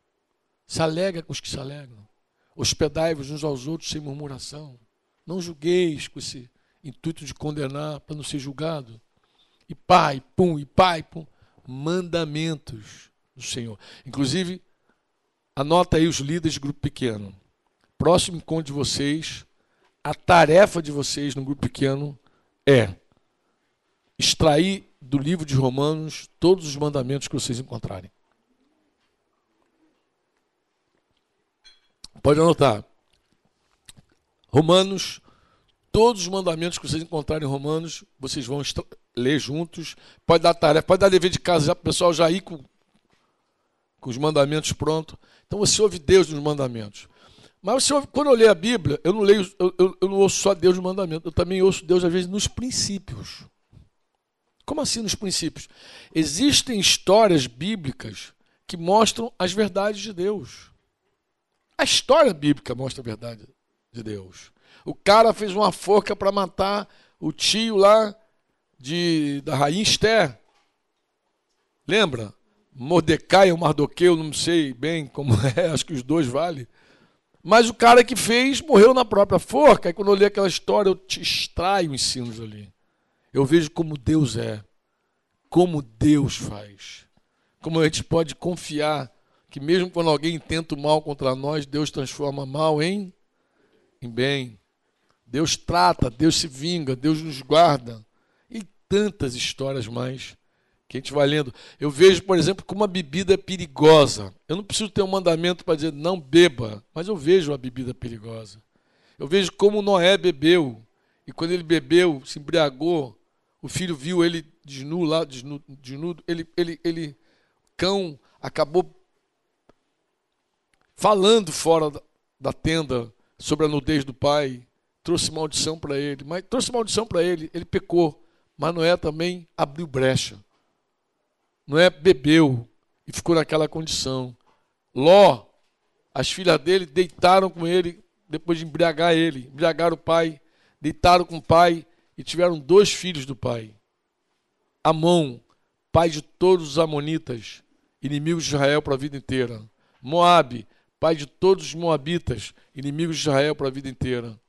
Se alegra com os que se alegram. Hospedai-vos uns aos outros sem murmuração. Não julgueis com esse intuito de condenar para não ser julgado. E pai, pum, e pai, pum. Mandamentos do Senhor. Inclusive, anota aí os líderes de grupo pequeno. Próximo encontro de vocês, a tarefa de vocês no grupo pequeno é extrair do livro de Romanos todos os mandamentos que vocês encontrarem. Pode anotar. Romanos, todos os mandamentos que vocês encontrarem em Romanos, vocês vão ler juntos. Pode dar tarefa, pode dar dever de casa para o pessoal já ir com, com os mandamentos prontos. Então você ouve Deus nos mandamentos. Mas quando eu leio a Bíblia, eu não leio, eu, eu, não ouço só Deus nos mandamentos, eu também ouço Deus, às vezes, nos princípios. Como assim nos princípios? Existem histórias bíblicas que mostram as verdades de Deus. A história bíblica mostra a verdade de Deus. O cara fez uma forca para matar o tio lá de, da rainha Esther. Lembra? Mordecai ou Mardoqueu, não sei bem como [LAUGHS] é, acho que os dois valem. Mas o cara que fez morreu na própria forca. E quando eu li aquela história, eu te extraio ensinos ali. Eu vejo como Deus é, como Deus faz, como a gente pode confiar que mesmo quando alguém tenta o mal contra nós, Deus transforma mal em, em bem. Deus trata, Deus se vinga, Deus nos guarda. E tantas histórias mais que a gente vai lendo. Eu vejo, por exemplo, como a bebida é perigosa. Eu não preciso ter um mandamento para dizer não beba, mas eu vejo a bebida perigosa. Eu vejo como Noé bebeu. E quando ele bebeu, se embriagou, o filho viu ele desnudo lá, desnudo ele, ele, ele, cão acabou falando fora da tenda sobre a nudez do pai, trouxe maldição para ele, mas trouxe maldição para ele, ele pecou, mas Noé também abriu brecha. Noé bebeu e ficou naquela condição. Ló, as filhas dele deitaram com ele depois de embriagar ele, embriagaram o pai, deitaram com o pai e tiveram dois filhos do pai. Amon, pai de todos os amonitas, inimigos de Israel para a vida inteira. Moabe, pai de todos os moabitas, inimigos de Israel para a vida inteira.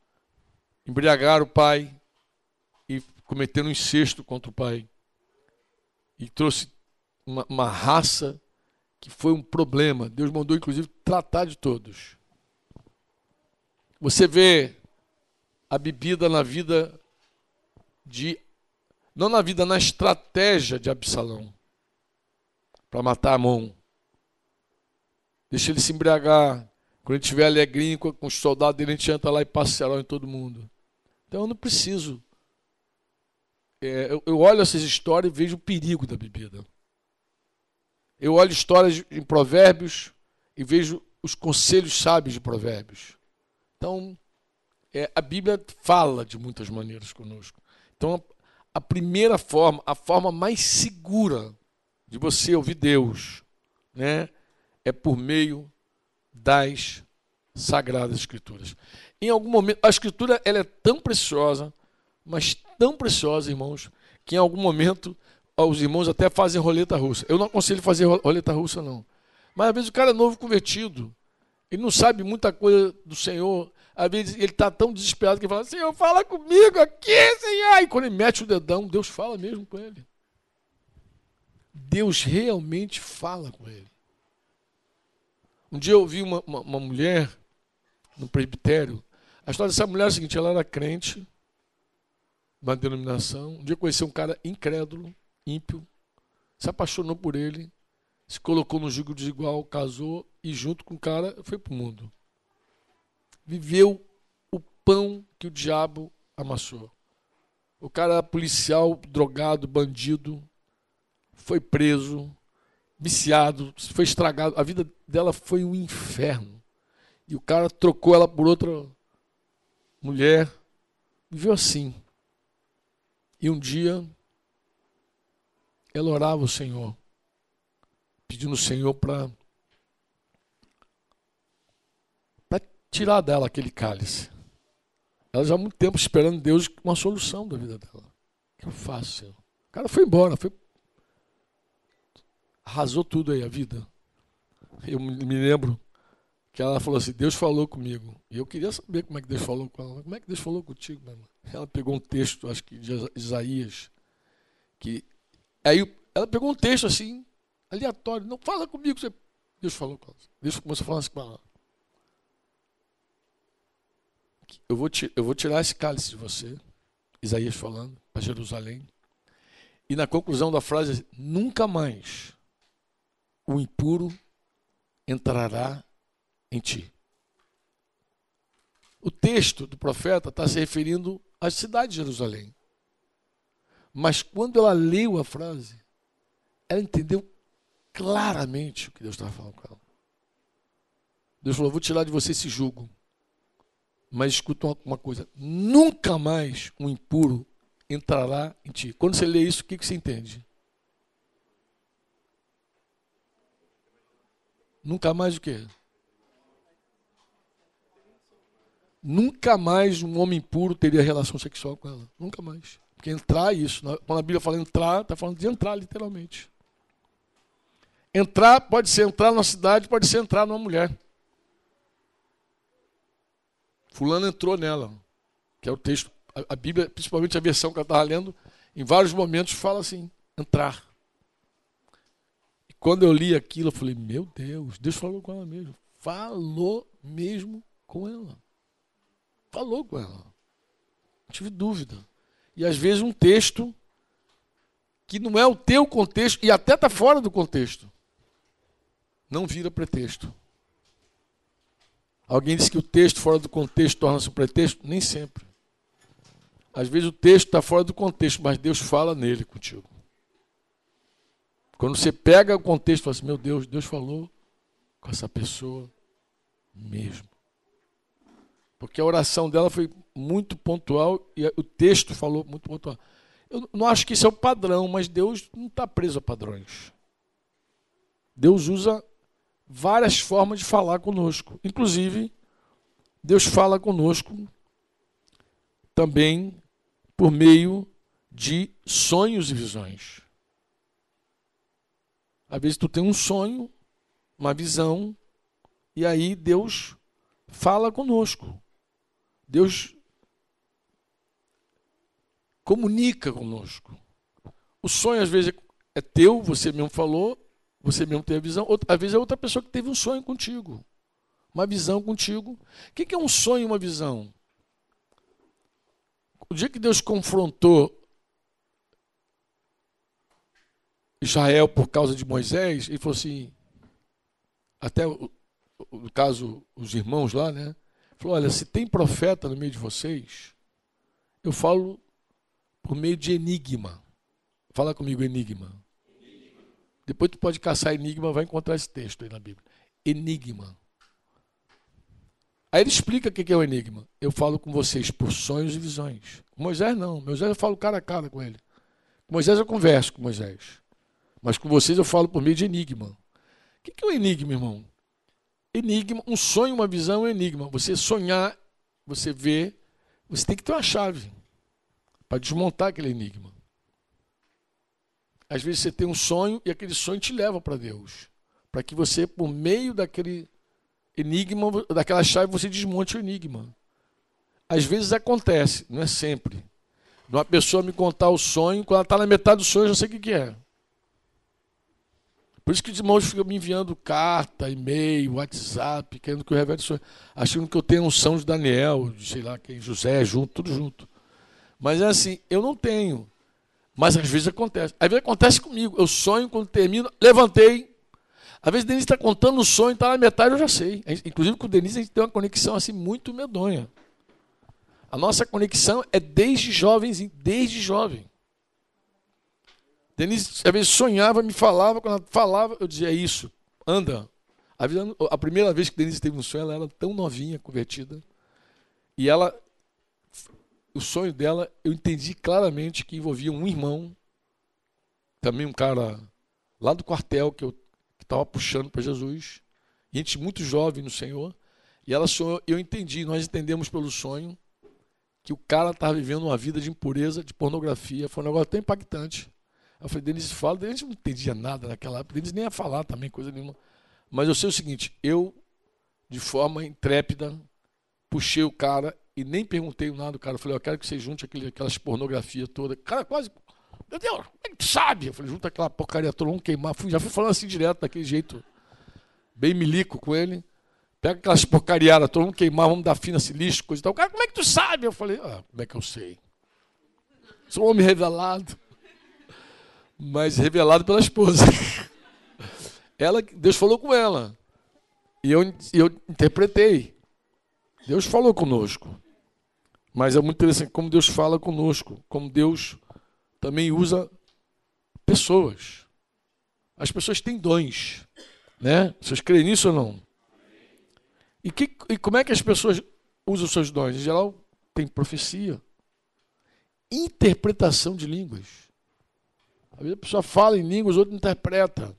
Embriagaram o pai e cometeram um incesto contra o pai. E trouxe uma, uma raça que foi um problema. Deus mandou, inclusive, tratar de todos. Você vê a bebida na vida de. Não na vida, na estratégia de Absalão para matar Amon. Deixa ele se embriagar. Quando ele estiver alegrinho com, os soldados dele, a gente entra lá e passeará em todo mundo. Então eu não preciso. É, eu, eu olho essas histórias e vejo o perigo da bebida. Eu olho histórias em provérbios e vejo os conselhos sábios de provérbios. Então, é, a Bíblia fala de muitas maneiras conosco. Então, a primeira forma, a forma mais segura de você ouvir Deus, né, é por meio das sagradas escrituras. Em algum momento, a escritura ela é tão preciosa, mas tão preciosa, irmãos, que em algum momento os irmãos até fazem roleta russa. Eu não aconselho fazer roleta russa, não. Mas às vezes o cara é novo convertido, ele não sabe muita coisa do Senhor. Às vezes ele está tão desesperado que ele fala: Senhor, fala comigo aqui, Senhor. E quando ele mete o dedão, Deus fala mesmo com ele. Deus realmente fala com ele. Um dia eu vi uma, uma, uma mulher no presbitério. A história dessa mulher é a seguinte: ela era crente, uma denominação. Um dia conheceu um cara incrédulo, ímpio, se apaixonou por ele, se colocou no jugo desigual, casou e, junto com o cara, foi para o mundo. Viveu o pão que o diabo amassou. O cara era policial, drogado, bandido, foi preso, viciado, foi estragado. A vida dela foi um inferno. E o cara trocou ela por outra mulher. Viveu assim. E um dia ela orava o Senhor, pedindo ao Senhor para tirar dela aquele cálice. Ela já há muito tempo esperando Deus uma solução da vida dela. O que eu faço, Senhor? O cara foi embora, foi arrasou tudo aí a vida. Eu me lembro que ela falou assim: Deus falou comigo. E eu queria saber como é que Deus falou com ela. Como é que Deus falou contigo, meu irmão? Ela pegou um texto, acho que de Isaías, que aí ela pegou um texto assim, aleatório. Não fala comigo. Você... Deus falou com ela. Deus começou a falar assim com ela. Eu vou, eu vou tirar esse cálice de você, Isaías falando, para Jerusalém. E na conclusão da frase, nunca mais o impuro entrará em ti. O texto do profeta está se referindo à cidade de Jerusalém. Mas quando ela leu a frase, ela entendeu claramente o que Deus estava falando com ela. Deus falou: Vou tirar de você esse jugo. Mas escuta uma coisa: nunca mais um impuro entrará em ti. Quando você lê isso, o que, que você entende? Nunca mais o quê? Nunca mais um homem puro teria relação sexual com ela. Nunca mais. Porque entrar é isso. Quando a Bíblia fala entrar, está falando de entrar, literalmente. Entrar pode ser entrar numa cidade, pode ser entrar numa mulher. Fulano entrou nela. Que é o texto. A, Bíblia, principalmente a versão que ela estava lendo, em vários momentos fala assim: entrar. Quando eu li aquilo, eu falei: Meu Deus, Deus falou com ela mesmo. Falou mesmo com ela. Falou com ela. Não tive dúvida. E às vezes um texto que não é o teu contexto e até está fora do contexto, não vira pretexto. Alguém disse que o texto fora do contexto torna-se um pretexto? Nem sempre. Às vezes o texto está fora do contexto, mas Deus fala nele contigo. Quando você pega o contexto e fala assim, meu Deus, Deus falou com essa pessoa mesmo. Porque a oração dela foi muito pontual e o texto falou muito pontual. Eu não acho que isso é o padrão, mas Deus não está preso a padrões. Deus usa várias formas de falar conosco. Inclusive, Deus fala conosco também por meio de sonhos e visões. Às vezes tu tem um sonho, uma visão, e aí Deus fala conosco. Deus comunica conosco. O sonho às vezes é teu, você mesmo falou, você mesmo tem a visão. Outra, às vezes é outra pessoa que teve um sonho contigo, uma visão contigo. O que é um sonho e uma visão? O dia que Deus confrontou Israel por causa de Moisés, ele falou assim, até no caso os irmãos lá, né? Falou, olha, se tem profeta no meio de vocês, eu falo por meio de enigma. Fala comigo, enigma. Depois tu pode caçar enigma, vai encontrar esse texto aí na Bíblia. Enigma. Aí ele explica o que é o enigma. Eu falo com vocês por sonhos e visões. Com Moisés não. Moisés eu falo cara a cara com ele. Com Moisés eu converso com Moisés. Mas com vocês eu falo por meio de enigma. que, que é o enigma, irmão? Enigma, um sonho, uma visão é um enigma. Você sonhar, você vê, você tem que ter uma chave para desmontar aquele enigma. Às vezes você tem um sonho e aquele sonho te leva para Deus. Para que você, por meio daquele enigma, daquela chave, você desmonte o enigma. Às vezes acontece, não é sempre. Uma pessoa me contar o sonho, quando ela está na metade do sonho, eu já sei o que, que é. Por isso que os irmãos ficam me enviando carta, e-mail, WhatsApp, querendo que eu revele sonho. Achando que eu tenho um São de Daniel, de sei lá quem, José, junto, tudo junto. Mas é assim, eu não tenho. Mas às vezes acontece. Às vezes acontece comigo. Eu sonho quando termino, levantei. Às vezes o Denise está contando o sonho, está na metade, eu já sei. Inclusive com o Denise a gente tem uma conexão assim muito medonha. A nossa conexão é desde jovens, desde jovem. Denise às vezes sonhava, me falava, quando ela falava, eu dizia é isso, anda. A primeira vez que Denise teve um sonho, ela era tão novinha, convertida. E ela, o sonho dela, eu entendi claramente que envolvia um irmão, também um cara lá do quartel que eu estava puxando para Jesus, gente muito jovem no Senhor. E ela sonhou, eu entendi, nós entendemos pelo sonho que o cara estava vivendo uma vida de impureza, de pornografia. Foi um negócio tão impactante. Eu falei, Denise, fala. Denise não entendia nada naquela época. Denise nem ia falar também, coisa nenhuma. Mas eu sei o seguinte, eu, de forma intrépida, puxei o cara e nem perguntei nada do cara. Eu falei, eu quero que você junte aquele, aquelas pornografias todas. Cara, quase. Meu Deus, como é que tu sabe? Eu falei, junta aquela porcaria toda, vamos queimar. Fui, já fui falando assim direto, daquele jeito, bem milico com ele. Pega aquelas porcariadas, todo mundo queimar, vamos dar fina silício, coisa e tal. Cara, como é que tu sabe? Eu falei, ah, como é que eu sei? Sou um homem revelado. Mas revelado pela esposa. [LAUGHS] Ela, Deus falou com ela. E eu, eu interpretei. Deus falou conosco. Mas é muito interessante como Deus fala conosco, como Deus também usa pessoas. As pessoas têm dons, né? Vocês creem nisso ou não? E, que, e como é que as pessoas usam seus dons? Em geral, tem profecia, interpretação de línguas. Às vezes a pessoa fala em línguas, outro interpreta.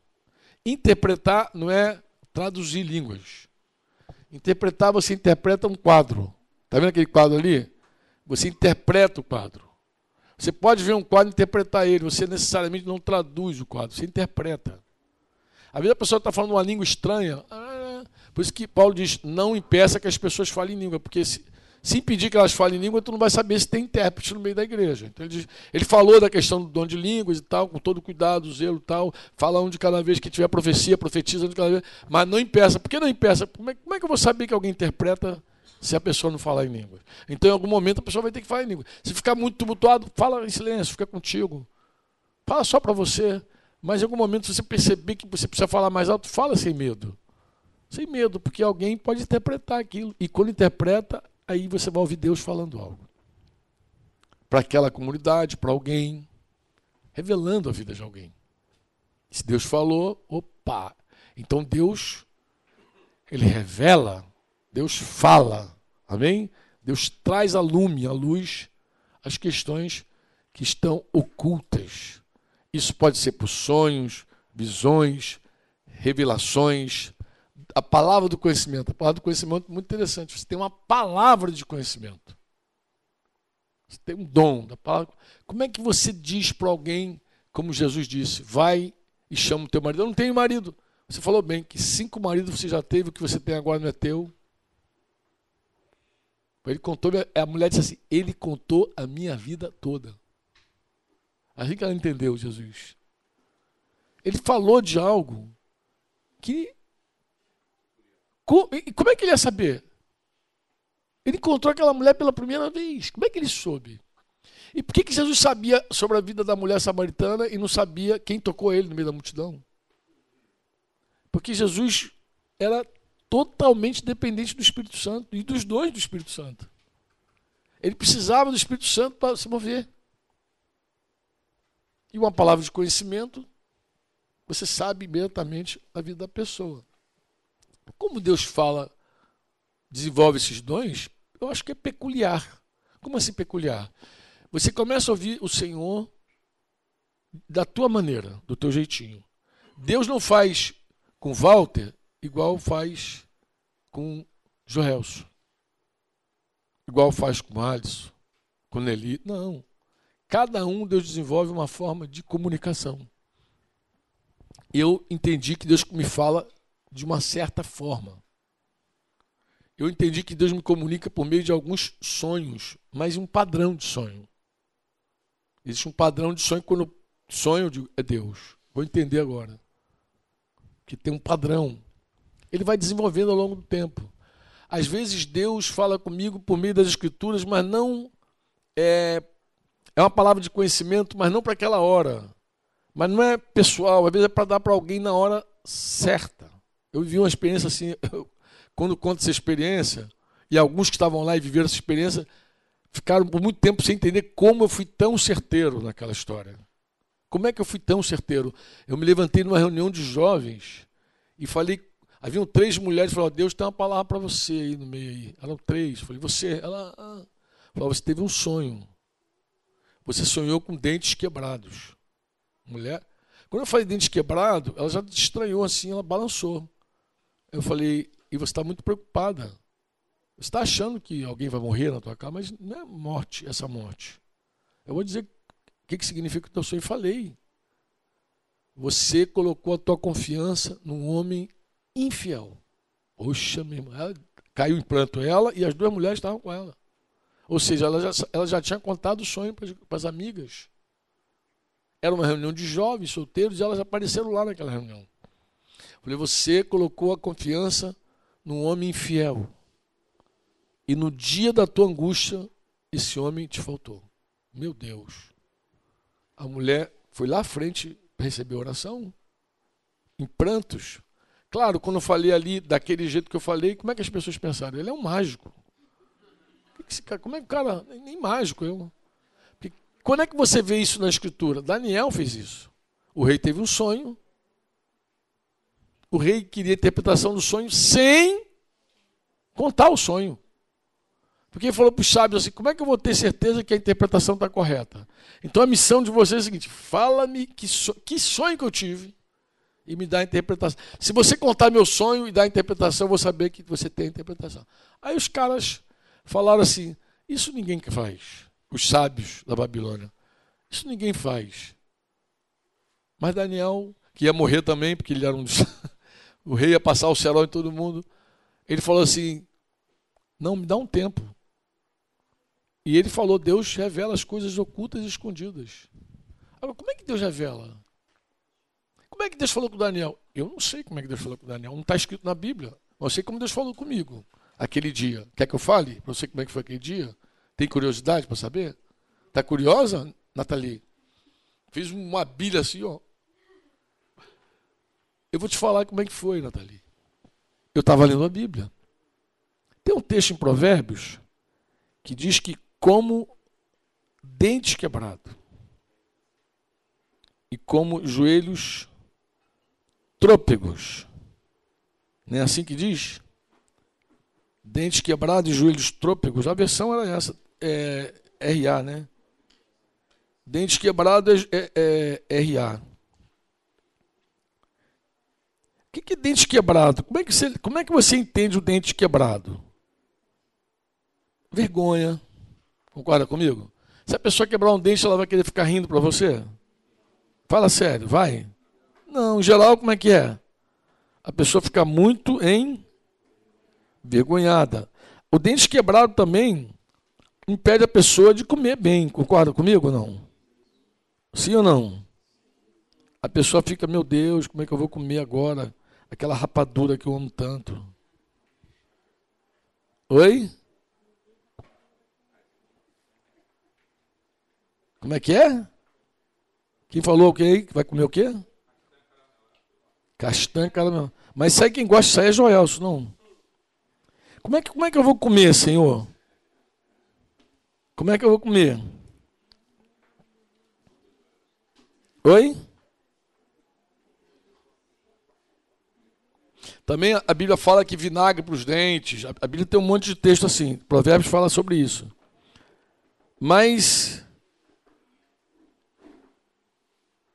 Interpretar não é traduzir línguas. Interpretar, você interpreta um quadro. Está vendo aquele quadro ali? Você interpreta o quadro. Você pode ver um quadro e interpretar ele. Você necessariamente não traduz o quadro, você interpreta. Às vezes a pessoa está falando uma língua estranha. Ah, por isso que Paulo diz: não impeça que as pessoas falem língua, porque se, se impedir que elas falem língua, tu não vai saber se tem intérprete no meio da igreja. Então ele, diz, ele falou da questão do dom de línguas e tal, com todo cuidado, zelo e tal. Fala um de cada vez que tiver profecia, profetiza um de cada vez. Mas não impeça. Por que não impeça? Como é, como é que eu vou saber que alguém interpreta se a pessoa não falar em língua? Então, em algum momento, a pessoa vai ter que falar em língua. Se ficar muito tumultuado, fala em silêncio, fica contigo. Fala só para você. Mas em algum momento, se você perceber que você precisa falar mais alto, fala sem medo. Sem medo, porque alguém pode interpretar aquilo. E quando interpreta, aí você vai ouvir Deus falando algo. Para aquela comunidade, para alguém, revelando a vida de alguém. Se Deus falou, opa. Então Deus, ele revela, Deus fala. Amém? Deus traz a lume, a luz, as questões que estão ocultas. Isso pode ser por sonhos, visões, revelações, a palavra do conhecimento. A palavra do conhecimento é muito interessante. Você tem uma palavra de conhecimento. Você tem um dom da palavra. Como é que você diz para alguém, como Jesus disse, vai e chama o teu marido? Eu não tenho marido. Você falou bem que cinco maridos você já teve, o que você tem agora não é teu. Ele contou, a mulher disse assim: Ele contou a minha vida toda. Assim que ela entendeu Jesus. Ele falou de algo que e como é que ele ia saber? Ele encontrou aquela mulher pela primeira vez. Como é que ele soube? E por que, que Jesus sabia sobre a vida da mulher samaritana e não sabia quem tocou ele no meio da multidão? Porque Jesus era totalmente dependente do Espírito Santo e dos dons do Espírito Santo. Ele precisava do Espírito Santo para se mover. E uma palavra de conhecimento, você sabe imediatamente a vida da pessoa. Como Deus fala, desenvolve esses dons, eu acho que é peculiar. Como assim peculiar? Você começa a ouvir o Senhor da tua maneira, do teu jeitinho. Deus não faz com Walter igual faz com Joelso. Igual faz com Alisson, com Nelly. Não. Cada um Deus desenvolve uma forma de comunicação. Eu entendi que Deus me fala de uma certa forma. Eu entendi que Deus me comunica por meio de alguns sonhos, mas um padrão de sonho. Existe um padrão de sonho quando sonho é Deus. Vou entender agora. Que tem um padrão. Ele vai desenvolvendo ao longo do tempo. Às vezes Deus fala comigo por meio das escrituras, mas não é, é uma palavra de conhecimento, mas não para aquela hora. Mas não é pessoal, às vezes é para dar para alguém na hora certa. Eu vivi uma experiência assim, eu, quando conto essa experiência, e alguns que estavam lá e viveram essa experiência, ficaram por muito tempo sem entender como eu fui tão certeiro naquela história. Como é que eu fui tão certeiro? Eu me levantei numa reunião de jovens e falei Haviam três mulheres, falaram, Deus tem uma palavra para você aí no meio aí. Eram três. falei, você, ela, ah. falou, você teve um sonho. Você sonhou com dentes quebrados. Mulher. Quando eu falei dentes quebrados, ela já estranhou assim, ela balançou. Eu falei, e você está muito preocupada. Você está achando que alguém vai morrer na tua casa, mas não é morte, essa morte. Eu vou dizer o que, que significa o teu sonho. Falei. Você colocou a tua confiança num homem infiel. Poxa, minha irmã, ela, caiu em pranto ela e as duas mulheres estavam com ela. Ou seja, ela já, ela já tinha contado o sonho para as amigas. Era uma reunião de jovens, solteiros, e elas apareceram lá naquela reunião. Falei, você colocou a confiança num homem infiel. E no dia da tua angústia, esse homem te faltou. Meu Deus. A mulher foi lá à frente para receber oração, em prantos. Claro, quando eu falei ali daquele jeito que eu falei, como é que as pessoas pensaram? Ele é um mágico. Como é que o cara. Nem mágico eu. Quando é que você vê isso na escritura? Daniel fez isso. O rei teve um sonho. O rei queria a interpretação do sonho sem contar o sonho. Porque ele falou para os sábios assim: como é que eu vou ter certeza que a interpretação está correta? Então a missão de vocês é a seguinte: fala-me que, so que sonho que eu tive e me dá a interpretação. Se você contar meu sonho e dar a interpretação, eu vou saber que você tem a interpretação. Aí os caras falaram assim: Isso ninguém faz. Os sábios da Babilônia. Isso ninguém faz. Mas Daniel, que ia morrer também, porque ele era um dos. [LAUGHS] o rei ia passar o cerol em todo mundo. Ele falou assim: Não, me dá um tempo. E ele falou: Deus revela as coisas ocultas e escondidas. Agora, como é que Deus revela? Como é que Deus falou com Daniel? Eu não sei como é que Deus falou com Daniel. Não está escrito na Bíblia. Eu sei como Deus falou comigo aquele dia. Quer que eu fale para você como é que foi aquele dia? Tem curiosidade para saber? Está curiosa, Nathalie? Fiz uma bilha assim, ó. Eu vou te falar como é que foi, Nathalie. Eu estava lendo a Bíblia. Tem um texto em Provérbios que diz que como dente quebrado e como joelhos trôpegos. Não é assim que diz? Dentes quebrados e joelhos trôpegos. A versão era essa, é, RA, né? Dentes quebrados é, é, é RA. O que, que é dente quebrado? Como é que, você, como é que você entende o dente quebrado? Vergonha. Concorda comigo? Se a pessoa quebrar um dente, ela vai querer ficar rindo para você? Fala sério, vai. Não, em geral, como é que é? A pessoa fica muito envergonhada. O dente quebrado também impede a pessoa de comer bem. Concorda comigo ou não? Sim ou não? A pessoa fica, meu Deus, como é que eu vou comer agora? Aquela rapadura que eu amo tanto. Oi? Como é que é? Quem falou o que Vai comer o quê? Castanha, cara. Mas sai quem gosta disso aí é não. Como é, que, como é que eu vou comer, Senhor? Como é que eu vou comer? Oi? Também a Bíblia fala que vinagre para os dentes. A Bíblia tem um monte de texto assim. Provérbios fala sobre isso. Mas.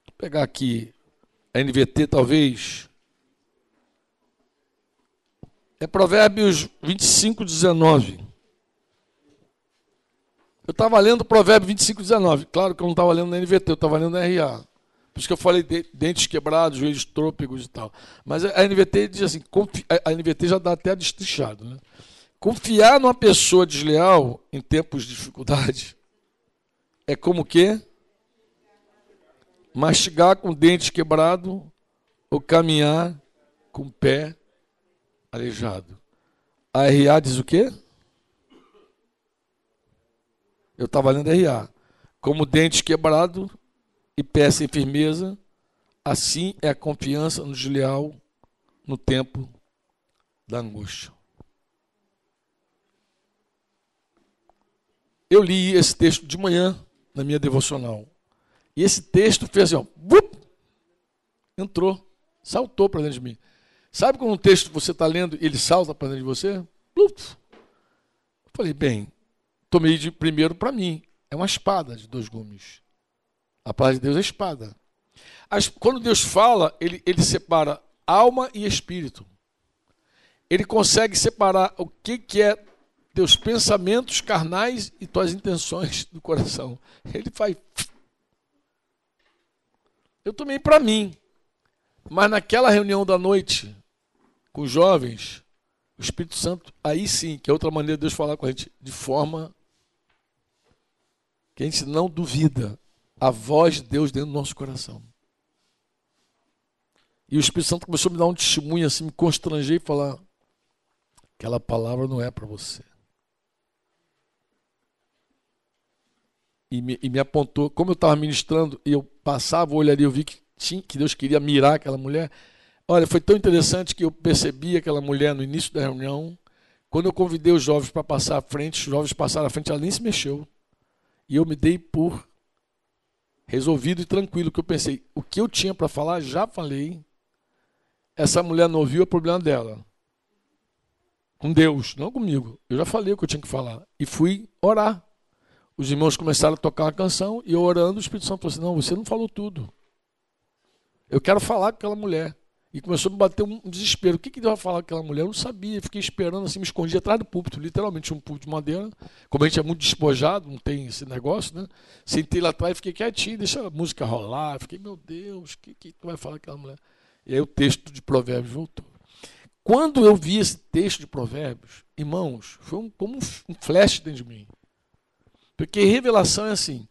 Vou pegar aqui a NVT talvez É Provérbios 25, 19. Eu estava lendo Provérbio 25, 19. Claro que eu não estava lendo na NVT, eu estava lendo na RA. Por isso que eu falei de, dentes quebrados, joelhos trôpegos e tal. Mas a NVT diz assim, a NVT já dá até destrichado. Né? Confiar numa pessoa desleal em tempos de dificuldade [LAUGHS] é como que mastigar com dente quebrado ou caminhar com o pé aleijado. A RA diz o quê? Eu estava lendo RA. Como dente quebrado e pé sem firmeza, assim é a confiança no desleal no tempo da angústia. Eu li esse texto de manhã na minha devocional. E esse texto fez assim, ó, bup, entrou, saltou para dentro de mim. Sabe quando um texto você está lendo e ele salta para dentro de você? Eu falei, bem, tomei de primeiro para mim. É uma espada de dois gumes. A palavra de Deus é espada. As, quando Deus fala, ele, ele separa alma e espírito. Ele consegue separar o que, que é teus pensamentos carnais e tuas intenções do coração. Ele faz. Eu tomei para mim. Mas naquela reunião da noite, com os jovens, o Espírito Santo, aí sim, que é outra maneira de Deus falar com a gente, de forma que a gente não duvida a voz de Deus dentro do nosso coração. E o Espírito Santo começou a me dar um testemunho assim, me constranger e falar: aquela palavra não é para você. E me, e me apontou. Como eu estava ministrando e eu passava o olho ali, eu vi que, tinha, que Deus queria mirar aquela mulher. Olha, foi tão interessante que eu percebi aquela mulher no início da reunião. Quando eu convidei os jovens para passar à frente, os jovens passaram à frente, ela nem se mexeu. E eu me dei por resolvido e tranquilo, que eu pensei, o que eu tinha para falar, já falei. Essa mulher não ouviu, é problema dela. Com Deus, não comigo. Eu já falei o que eu tinha que falar. E fui orar os irmãos começaram a tocar uma canção e eu orando, o Espírito Santo falou assim: Não, você não falou tudo. Eu quero falar com aquela mulher. E começou a me bater um desespero. O que, que Deus vai falar com aquela mulher? Eu não sabia. Fiquei esperando assim, me escondi atrás do púlpito, literalmente um púlpito de madeira. Como a gente é muito despojado, não tem esse negócio, né? Sentei lá atrás e fiquei quietinho, deixa a música rolar. Fiquei, meu Deus, o que, que tu vai falar com aquela mulher? E aí o texto de Provérbios voltou. Quando eu vi esse texto de Provérbios, irmãos, foi um, como um flash dentro de mim. Porque revelação é assim.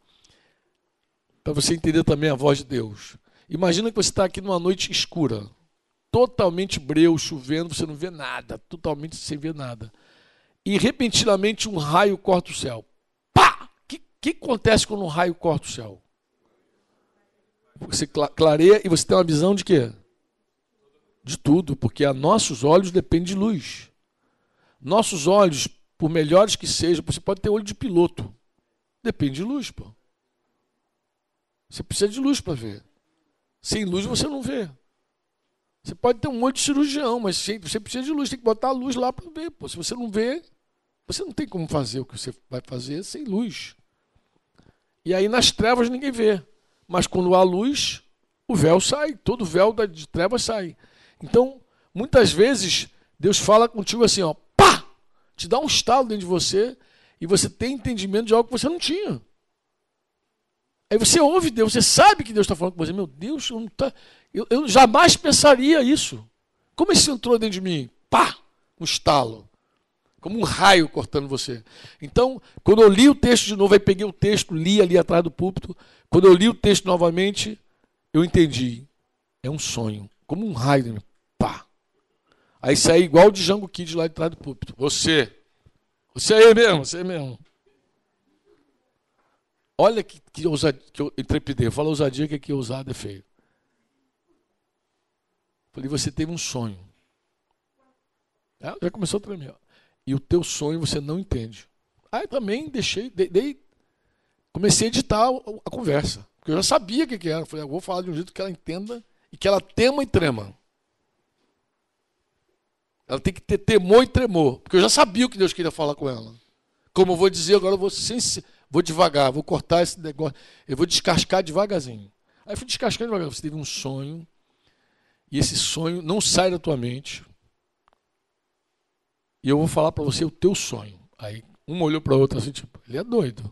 Para você entender também a voz de Deus. Imagina que você está aqui numa noite escura, totalmente breu, chovendo, você não vê nada, totalmente sem ver nada. E repentinamente um raio corta o céu. Pá! O que, que acontece quando um raio corta o céu? Você clareia e você tem uma visão de quê? De tudo, porque a nossos olhos depende de luz. Nossos olhos, por melhores que sejam, você pode ter olho de piloto. Depende de luz, pô. Você precisa de luz para ver. Sem luz você não vê. Você pode ter um monte de cirurgião, mas você precisa de luz, tem que botar a luz lá para ver. Pô. Se você não vê, você não tem como fazer o que você vai fazer sem luz. E aí nas trevas ninguém vê. Mas quando há luz, o véu sai, todo véu de trevas sai. Então, muitas vezes, Deus fala contigo assim, ó, pá! Te dá um estalo dentro de você e você tem entendimento de algo que você não tinha. Aí você ouve Deus, você sabe que Deus está falando com você. Meu Deus, eu, tá, eu, eu, jamais pensaria isso. Como isso entrou dentro de mim? Pá! Um estalo. Como um raio cortando você. Então, quando eu li o texto de novo, aí peguei o texto, li ali atrás do púlpito. Quando eu li o texto novamente, eu entendi. É um sonho. Como um raio. Pá! Aí saí igual o de Jango Kid lá de trás do púlpito. Você, você aí mesmo, você aí mesmo. Olha que, que, ousadia, que intrepidez. Fala ousadia que aqui é ousado é feio. Falei, você teve um sonho. É, já começou a tremer. E o teu sonho você não entende. Aí também deixei, dei, comecei a editar a, conversa. Porque eu já sabia o que, que era. Falei, eu vou falar de um jeito que ela entenda e que ela tema e trema. Ela tem que ter temor e tremor. Porque eu já sabia o que Deus queria falar com ela. Como eu vou dizer, agora eu vou, vou devagar, vou cortar esse negócio. Eu vou descascar devagarzinho. Aí fui descascando devagar. Você teve um sonho. E esse sonho não sai da tua mente. e eu vou falar para você o teu sonho. Aí uma olhou para a outra assim, tipo, ele é doido.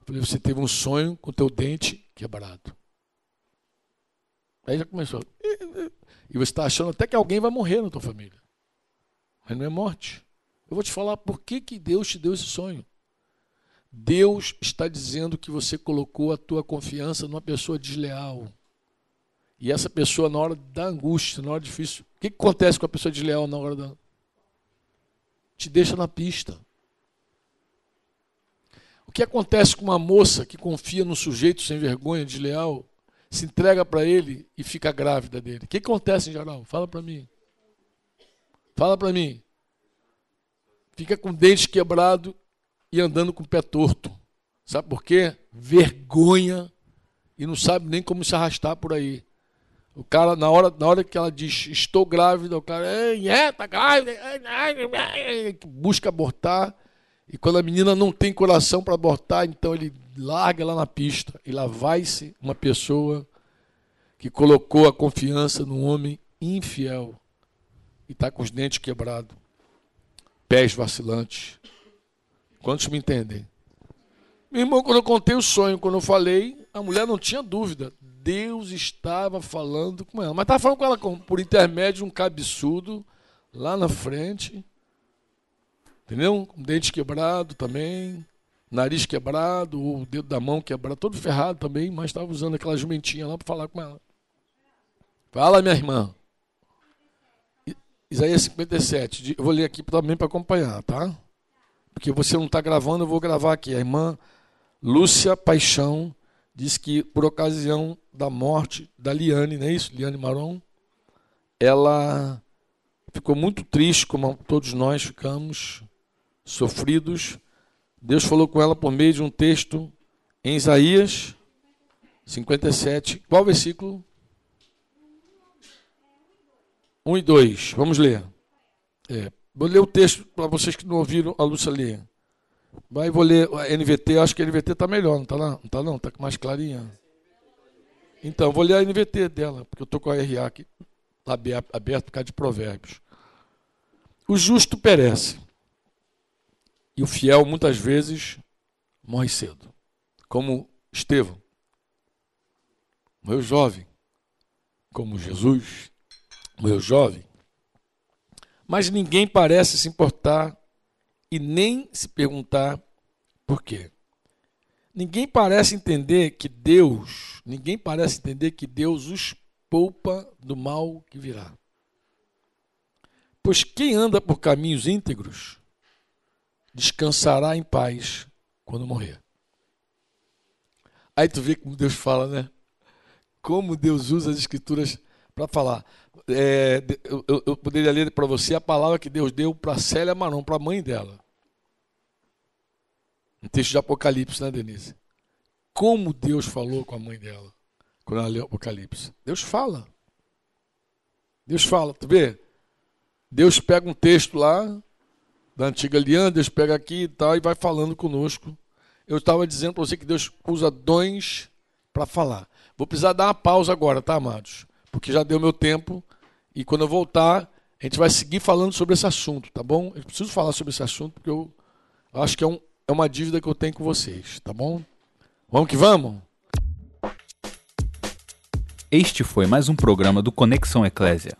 Eu falei, você teve um sonho com o teu dente quebrado. Aí já começou. E você está achando até que alguém vai morrer na tua família. Mas não é morte. Eu vou te falar por que, que Deus te deu esse sonho. Deus está dizendo que você colocou a tua confiança numa pessoa desleal. E essa pessoa, na hora da angústia, na hora difícil, o que, que acontece com a pessoa desleal na hora da. Te deixa na pista. O que acontece com uma moça que confia no sujeito sem vergonha, desleal, se entrega para ele e fica grávida dele? O que acontece em geral? Fala para mim. Fala para mim. Fica com o dente quebrado e andando com o pé torto. Sabe por quê? Vergonha e não sabe nem como se arrastar por aí. O cara, na hora, na hora que ela diz estou grávida, o cara é, tá grávida, busca abortar. E quando a menina não tem coração para abortar, então ele larga lá na pista. E lá vai-se uma pessoa que colocou a confiança num homem infiel e está com os dentes quebrados, pés vacilantes, Quantos me entendem? Meu irmão, quando eu contei o sonho, quando eu falei, a mulher não tinha dúvida. Deus estava falando com ela. Mas estava falando com ela por intermédio de um cabeçudo lá na frente. Entendeu? Com dente quebrado também, nariz quebrado, o dedo da mão quebrado, todo ferrado também, mas estava usando aquela jumentinha lá para falar com ela. Fala, minha irmã. Isaías 57. Eu vou ler aqui também para acompanhar, tá? porque você não está gravando, eu vou gravar aqui. A irmã Lúcia Paixão diz que por ocasião da morte da Liane, não é isso? Liane Maron, ela ficou muito triste, como todos nós ficamos, sofridos. Deus falou com ela por meio de um texto em Isaías 57. Qual versículo? 1 e 2. Vamos ler. É, Vou ler o texto para vocês que não ouviram a Lúcia ler. Vai, vou ler a NVT, acho que a NVT está melhor, não está lá? Não está não? Está mais clarinha. Então, vou ler a NVT dela, porque eu estou com a RA aqui aberto por causa de provérbios. O justo perece, e o fiel muitas vezes morre cedo. Como Estevão, morreu jovem. Como Jesus, morreu jovem. Mas ninguém parece se importar e nem se perguntar por quê. Ninguém parece entender que Deus, ninguém parece entender que Deus os poupa do mal que virá. Pois quem anda por caminhos íntegros descansará em paz quando morrer. Aí tu vê como Deus fala, né? Como Deus usa as escrituras para falar é, eu, eu, poderia ler para você a palavra que Deus deu para Célia Maron, para a mãe dela. Um texto de Apocalipse, né, Denise? Como Deus falou com a mãe dela quando ela leu Apocalipse. Deus fala. Deus fala, tu vê? Deus pega um texto lá da antiga aliança, Deus pega aqui e tal e vai falando conosco. Eu estava dizendo para você que Deus usa dons para falar. Vou precisar dar uma pausa agora, tá, amados? Porque já deu meu tempo e quando eu voltar, a gente vai seguir falando sobre esse assunto, tá bom? Eu preciso falar sobre esse assunto porque eu acho que é, um, é uma dívida que eu tenho com vocês, tá bom? Vamos que vamos? Este foi mais um programa do Conexão Eclésia.